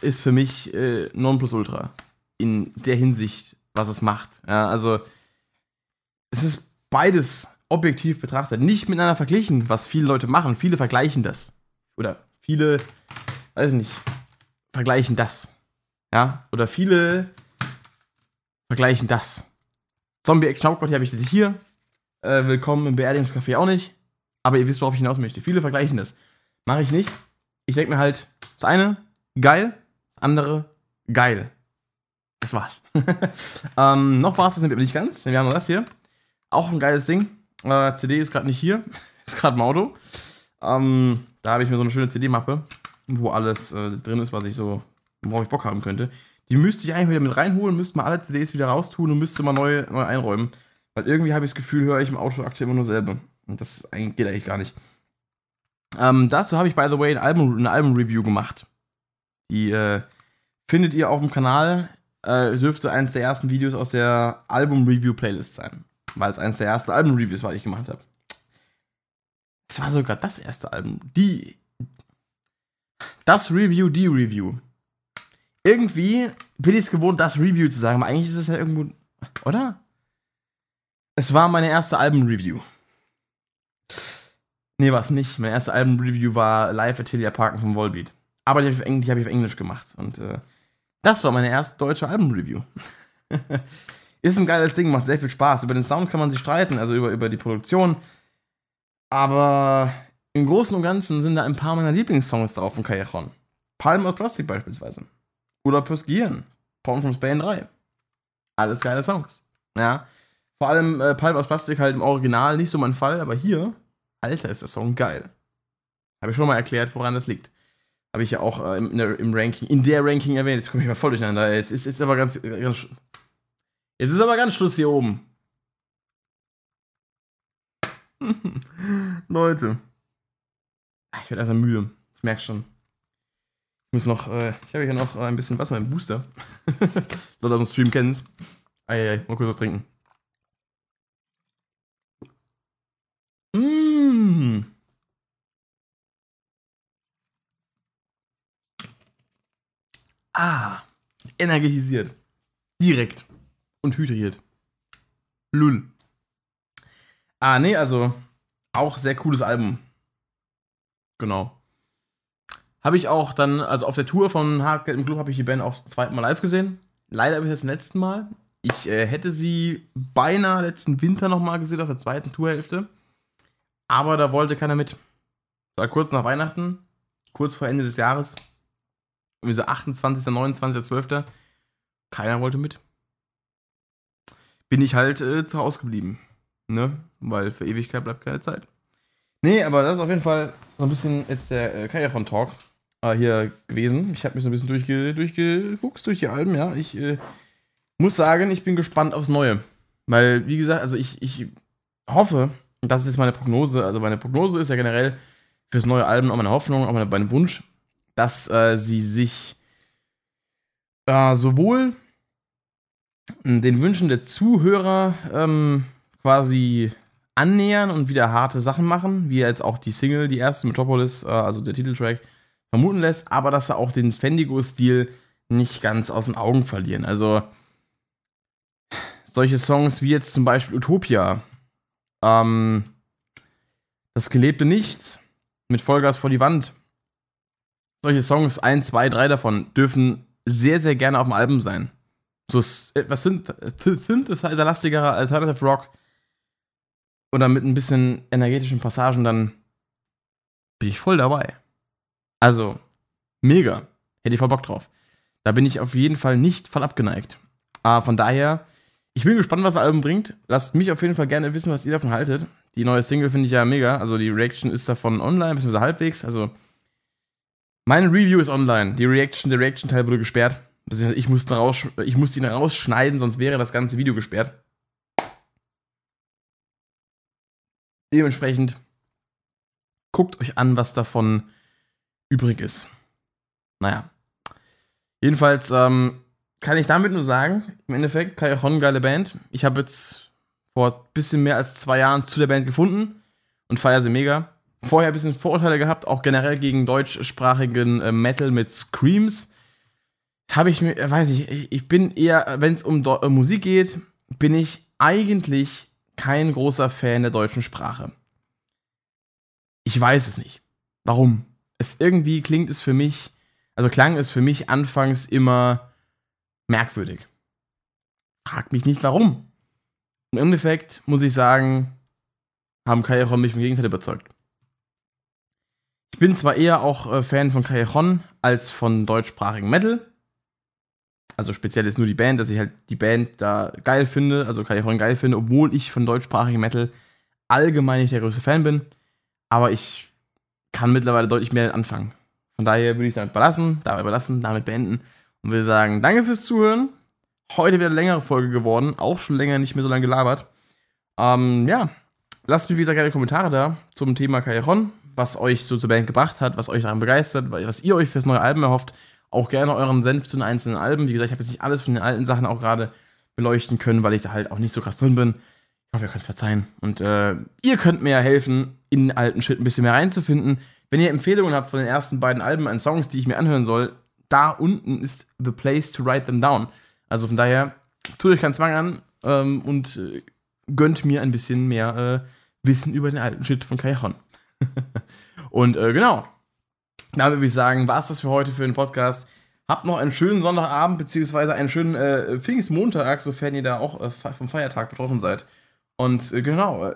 ist für mich äh, Nonplusultra in der Hinsicht, was es macht. Ja, also es ist beides objektiv betrachtet, nicht miteinander verglichen, was viele Leute machen. Viele vergleichen das. Oder viele, weiß nicht, vergleichen das. Ja, oder viele vergleichen das. Zombie Action Hauptquartier habe ich das hier. Äh, willkommen im Beerdigungscafé auch nicht. Aber ihr wisst, worauf ich hinaus möchte. Viele vergleichen das. Mache ich nicht. Ich denke mir halt, das eine, geil, das andere, geil. Das war's. ähm, noch war es das nicht ganz, denn wir haben noch das hier. Auch ein geiles Ding. Äh, CD ist gerade nicht hier, ist gerade im Auto. Ähm, da habe ich mir so eine schöne CD-Mappe. wo alles äh, drin ist, was ich so, worauf ich Bock haben könnte. Die müsste ich eigentlich wieder mit reinholen, müsste mal alle CDs wieder raustun und müsste mal neu, neu einräumen. Weil irgendwie habe ich das Gefühl, höre ich im Auto aktuell immer nur selber. Und das geht eigentlich gar nicht. Ähm, dazu habe ich, by the way, ein Album, eine Album-Review gemacht. Die äh, findet ihr auf dem Kanal. Äh, dürfte eines der ersten Videos aus der Album-Review-Playlist sein. Weil es eines der ersten Album-Reviews war, die ich gemacht habe. Es war sogar das erste Album. Die. Das Review, die Review. Irgendwie bin ich es gewohnt, das Review zu sagen, aber eigentlich ist es ja irgendwo. Oder? Es war meine erste Album-Review. Nee, war es nicht. Mein erste Album-Review war Live Atelier Parken von Volbeat. Aber die habe ich, hab ich auf Englisch gemacht. Und äh, das war meine erste deutsche Album-Review. ist ein geiles Ding, macht sehr viel Spaß. Über den Sound kann man sich streiten, also über, über die Produktion. Aber im Großen und Ganzen sind da ein paar meiner Lieblingssongs drauf von Callejon. Palm aus Plastik beispielsweise. Oder Gehirn. Porn from Spain 3. Alles geile Songs. Ja. Vor allem äh, Palm aus Plastik halt im Original nicht so mein Fall, aber hier, Alter, ist der Song geil. Habe ich schon mal erklärt, woran das liegt. Habe ich ja auch äh, im, der, im, Ranking, in der Ranking erwähnt. Jetzt komme ich mal voll durcheinander. Es ist jetzt aber ganz, ganz. Jetzt ist aber ganz Schluss hier oben. Leute. Ich werde erstmal müde. Ich merke schon. Ich muss noch, äh, ich habe hier noch ein bisschen Wasser im Booster. Leute aus dem Stream kennen es. Mal kurz was trinken. Mmh. Ah, energetisiert. Direkt. Und hydriert. Lull. Ah, nee, also auch sehr cooles Album. Genau. Habe ich auch dann, also auf der Tour von Hardgeld im Club habe ich die Band auch zum zweiten Mal live gesehen. Leider habe ich das zum letzten Mal. Ich äh, hätte sie beinahe letzten Winter nochmal gesehen, auf der zweiten Tourhälfte. Aber da wollte keiner mit. War kurz nach Weihnachten, kurz vor Ende des Jahres. Irgendwie so 28., 29., 12. Keiner wollte mit. Bin ich halt äh, zu Hause geblieben. Ne? Weil für Ewigkeit bleibt keine Zeit. Nee, aber das ist auf jeden Fall so ein bisschen jetzt der äh, Kajaron-Talk äh, hier gewesen. Ich habe mich so ein bisschen durchge durchgefuchst durch die Alben, ja. Ich äh, muss sagen, ich bin gespannt aufs Neue. Weil, wie gesagt, also ich, ich hoffe, das ist meine Prognose, also meine Prognose ist ja generell fürs neue Album auch meine Hoffnung, auch mein, mein Wunsch, dass äh, sie sich äh, sowohl den Wünschen der Zuhörer ähm, quasi annähern und wieder harte Sachen machen, wie jetzt auch die Single, die erste Metropolis, äh, also der Titeltrack, vermuten lässt, aber dass sie auch den Fendigo-Stil nicht ganz aus den Augen verlieren. Also solche Songs wie jetzt zum Beispiel Utopia, ähm, das gelebte Nichts mit Vollgas vor die Wand. Solche Songs, ein, zwei, drei davon, dürfen sehr, sehr gerne auf dem Album sein. So etwas Synthesizer-lastigerer Alternative Rock oder mit ein bisschen energetischen Passagen, dann bin ich voll dabei. Also, mega. Hätte ich voll Bock drauf. Da bin ich auf jeden Fall nicht voll abgeneigt. Aber von daher, ich bin gespannt, was das Album bringt. Lasst mich auf jeden Fall gerne wissen, was ihr davon haltet. Die neue Single finde ich ja mega. Also die Reaction ist davon online, beziehungsweise halbwegs. Also meine Review ist online. Die Reaction, der Reaction-Teil wurde gesperrt. Ich muss, raus, ich muss den rausschneiden, sonst wäre das ganze Video gesperrt. Dementsprechend guckt euch an, was davon übrig ist. Naja. Jedenfalls ähm, kann ich damit nur sagen, im Endeffekt, Kajon, geile Band. Ich habe jetzt vor ein bisschen mehr als zwei Jahren zu der Band gefunden und feiere sie mega. Vorher ein bisschen Vorurteile gehabt, auch generell gegen deutschsprachigen äh, Metal mit Screams. Habe ich mir, äh, weiß ich, ich bin eher, wenn es um Do äh, Musik geht, bin ich eigentlich kein großer Fan der deutschen Sprache. Ich weiß es nicht. Warum? Es irgendwie klingt es für mich, also klang es für mich anfangs immer merkwürdig. Frag mich nicht warum. Im Endeffekt muss ich sagen, haben Callejon mich vom Gegenteil überzeugt. Ich bin zwar eher auch äh, Fan von Callejon als von deutschsprachigen Metal. Also speziell ist nur die Band, dass ich halt die Band da geil finde, also Callejon geil finde, obwohl ich von deutschsprachigem Metal allgemein nicht der größte Fan bin. Aber ich kann mittlerweile deutlich mehr anfangen. Von daher würde ich es damit belassen, dabei belassen, damit beenden und will sagen, danke fürs Zuhören. Heute wieder eine längere Folge geworden, auch schon länger nicht mehr so lange gelabert. Ähm, ja, lasst mir wie gesagt gerne Kommentare da zum Thema Callejon, was euch so zur Band gebracht hat, was euch daran begeistert, was ihr euch fürs neue Album erhofft. Auch gerne euren Senf zu den einzelnen Alben. Wie gesagt, ich habe jetzt nicht alles von den alten Sachen auch gerade beleuchten können, weil ich da halt auch nicht so krass drin bin. Ich hoffe, ihr könnt es verzeihen. Und äh, ihr könnt mir ja helfen, in den alten Shit ein bisschen mehr reinzufinden. Wenn ihr Empfehlungen habt von den ersten beiden Alben an Songs, die ich mir anhören soll, da unten ist the place to write them down. Also von daher, tut euch keinen Zwang an ähm, und äh, gönnt mir ein bisschen mehr äh, Wissen über den alten Shit von Callejon. und äh, genau, damit würde ich sagen, war es das für heute für den Podcast. Habt noch einen schönen Sonntagabend, beziehungsweise einen schönen äh, Pfingstmontag, sofern ihr da auch äh, vom Feiertag betroffen seid. Und äh, genau,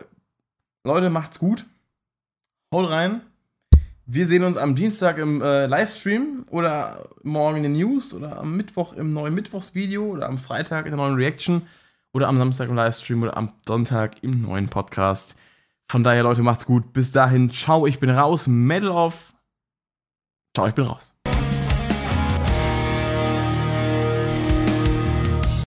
Leute, macht's gut. Haut rein. Wir sehen uns am Dienstag im äh, Livestream oder morgen in den News oder am Mittwoch im neuen Mittwochsvideo oder am Freitag in der neuen Reaction oder am Samstag im Livestream oder am Sonntag im neuen Podcast. Von daher, Leute, macht's gut. Bis dahin, ciao, ich bin raus. Medal off. Ciao, ich bin raus.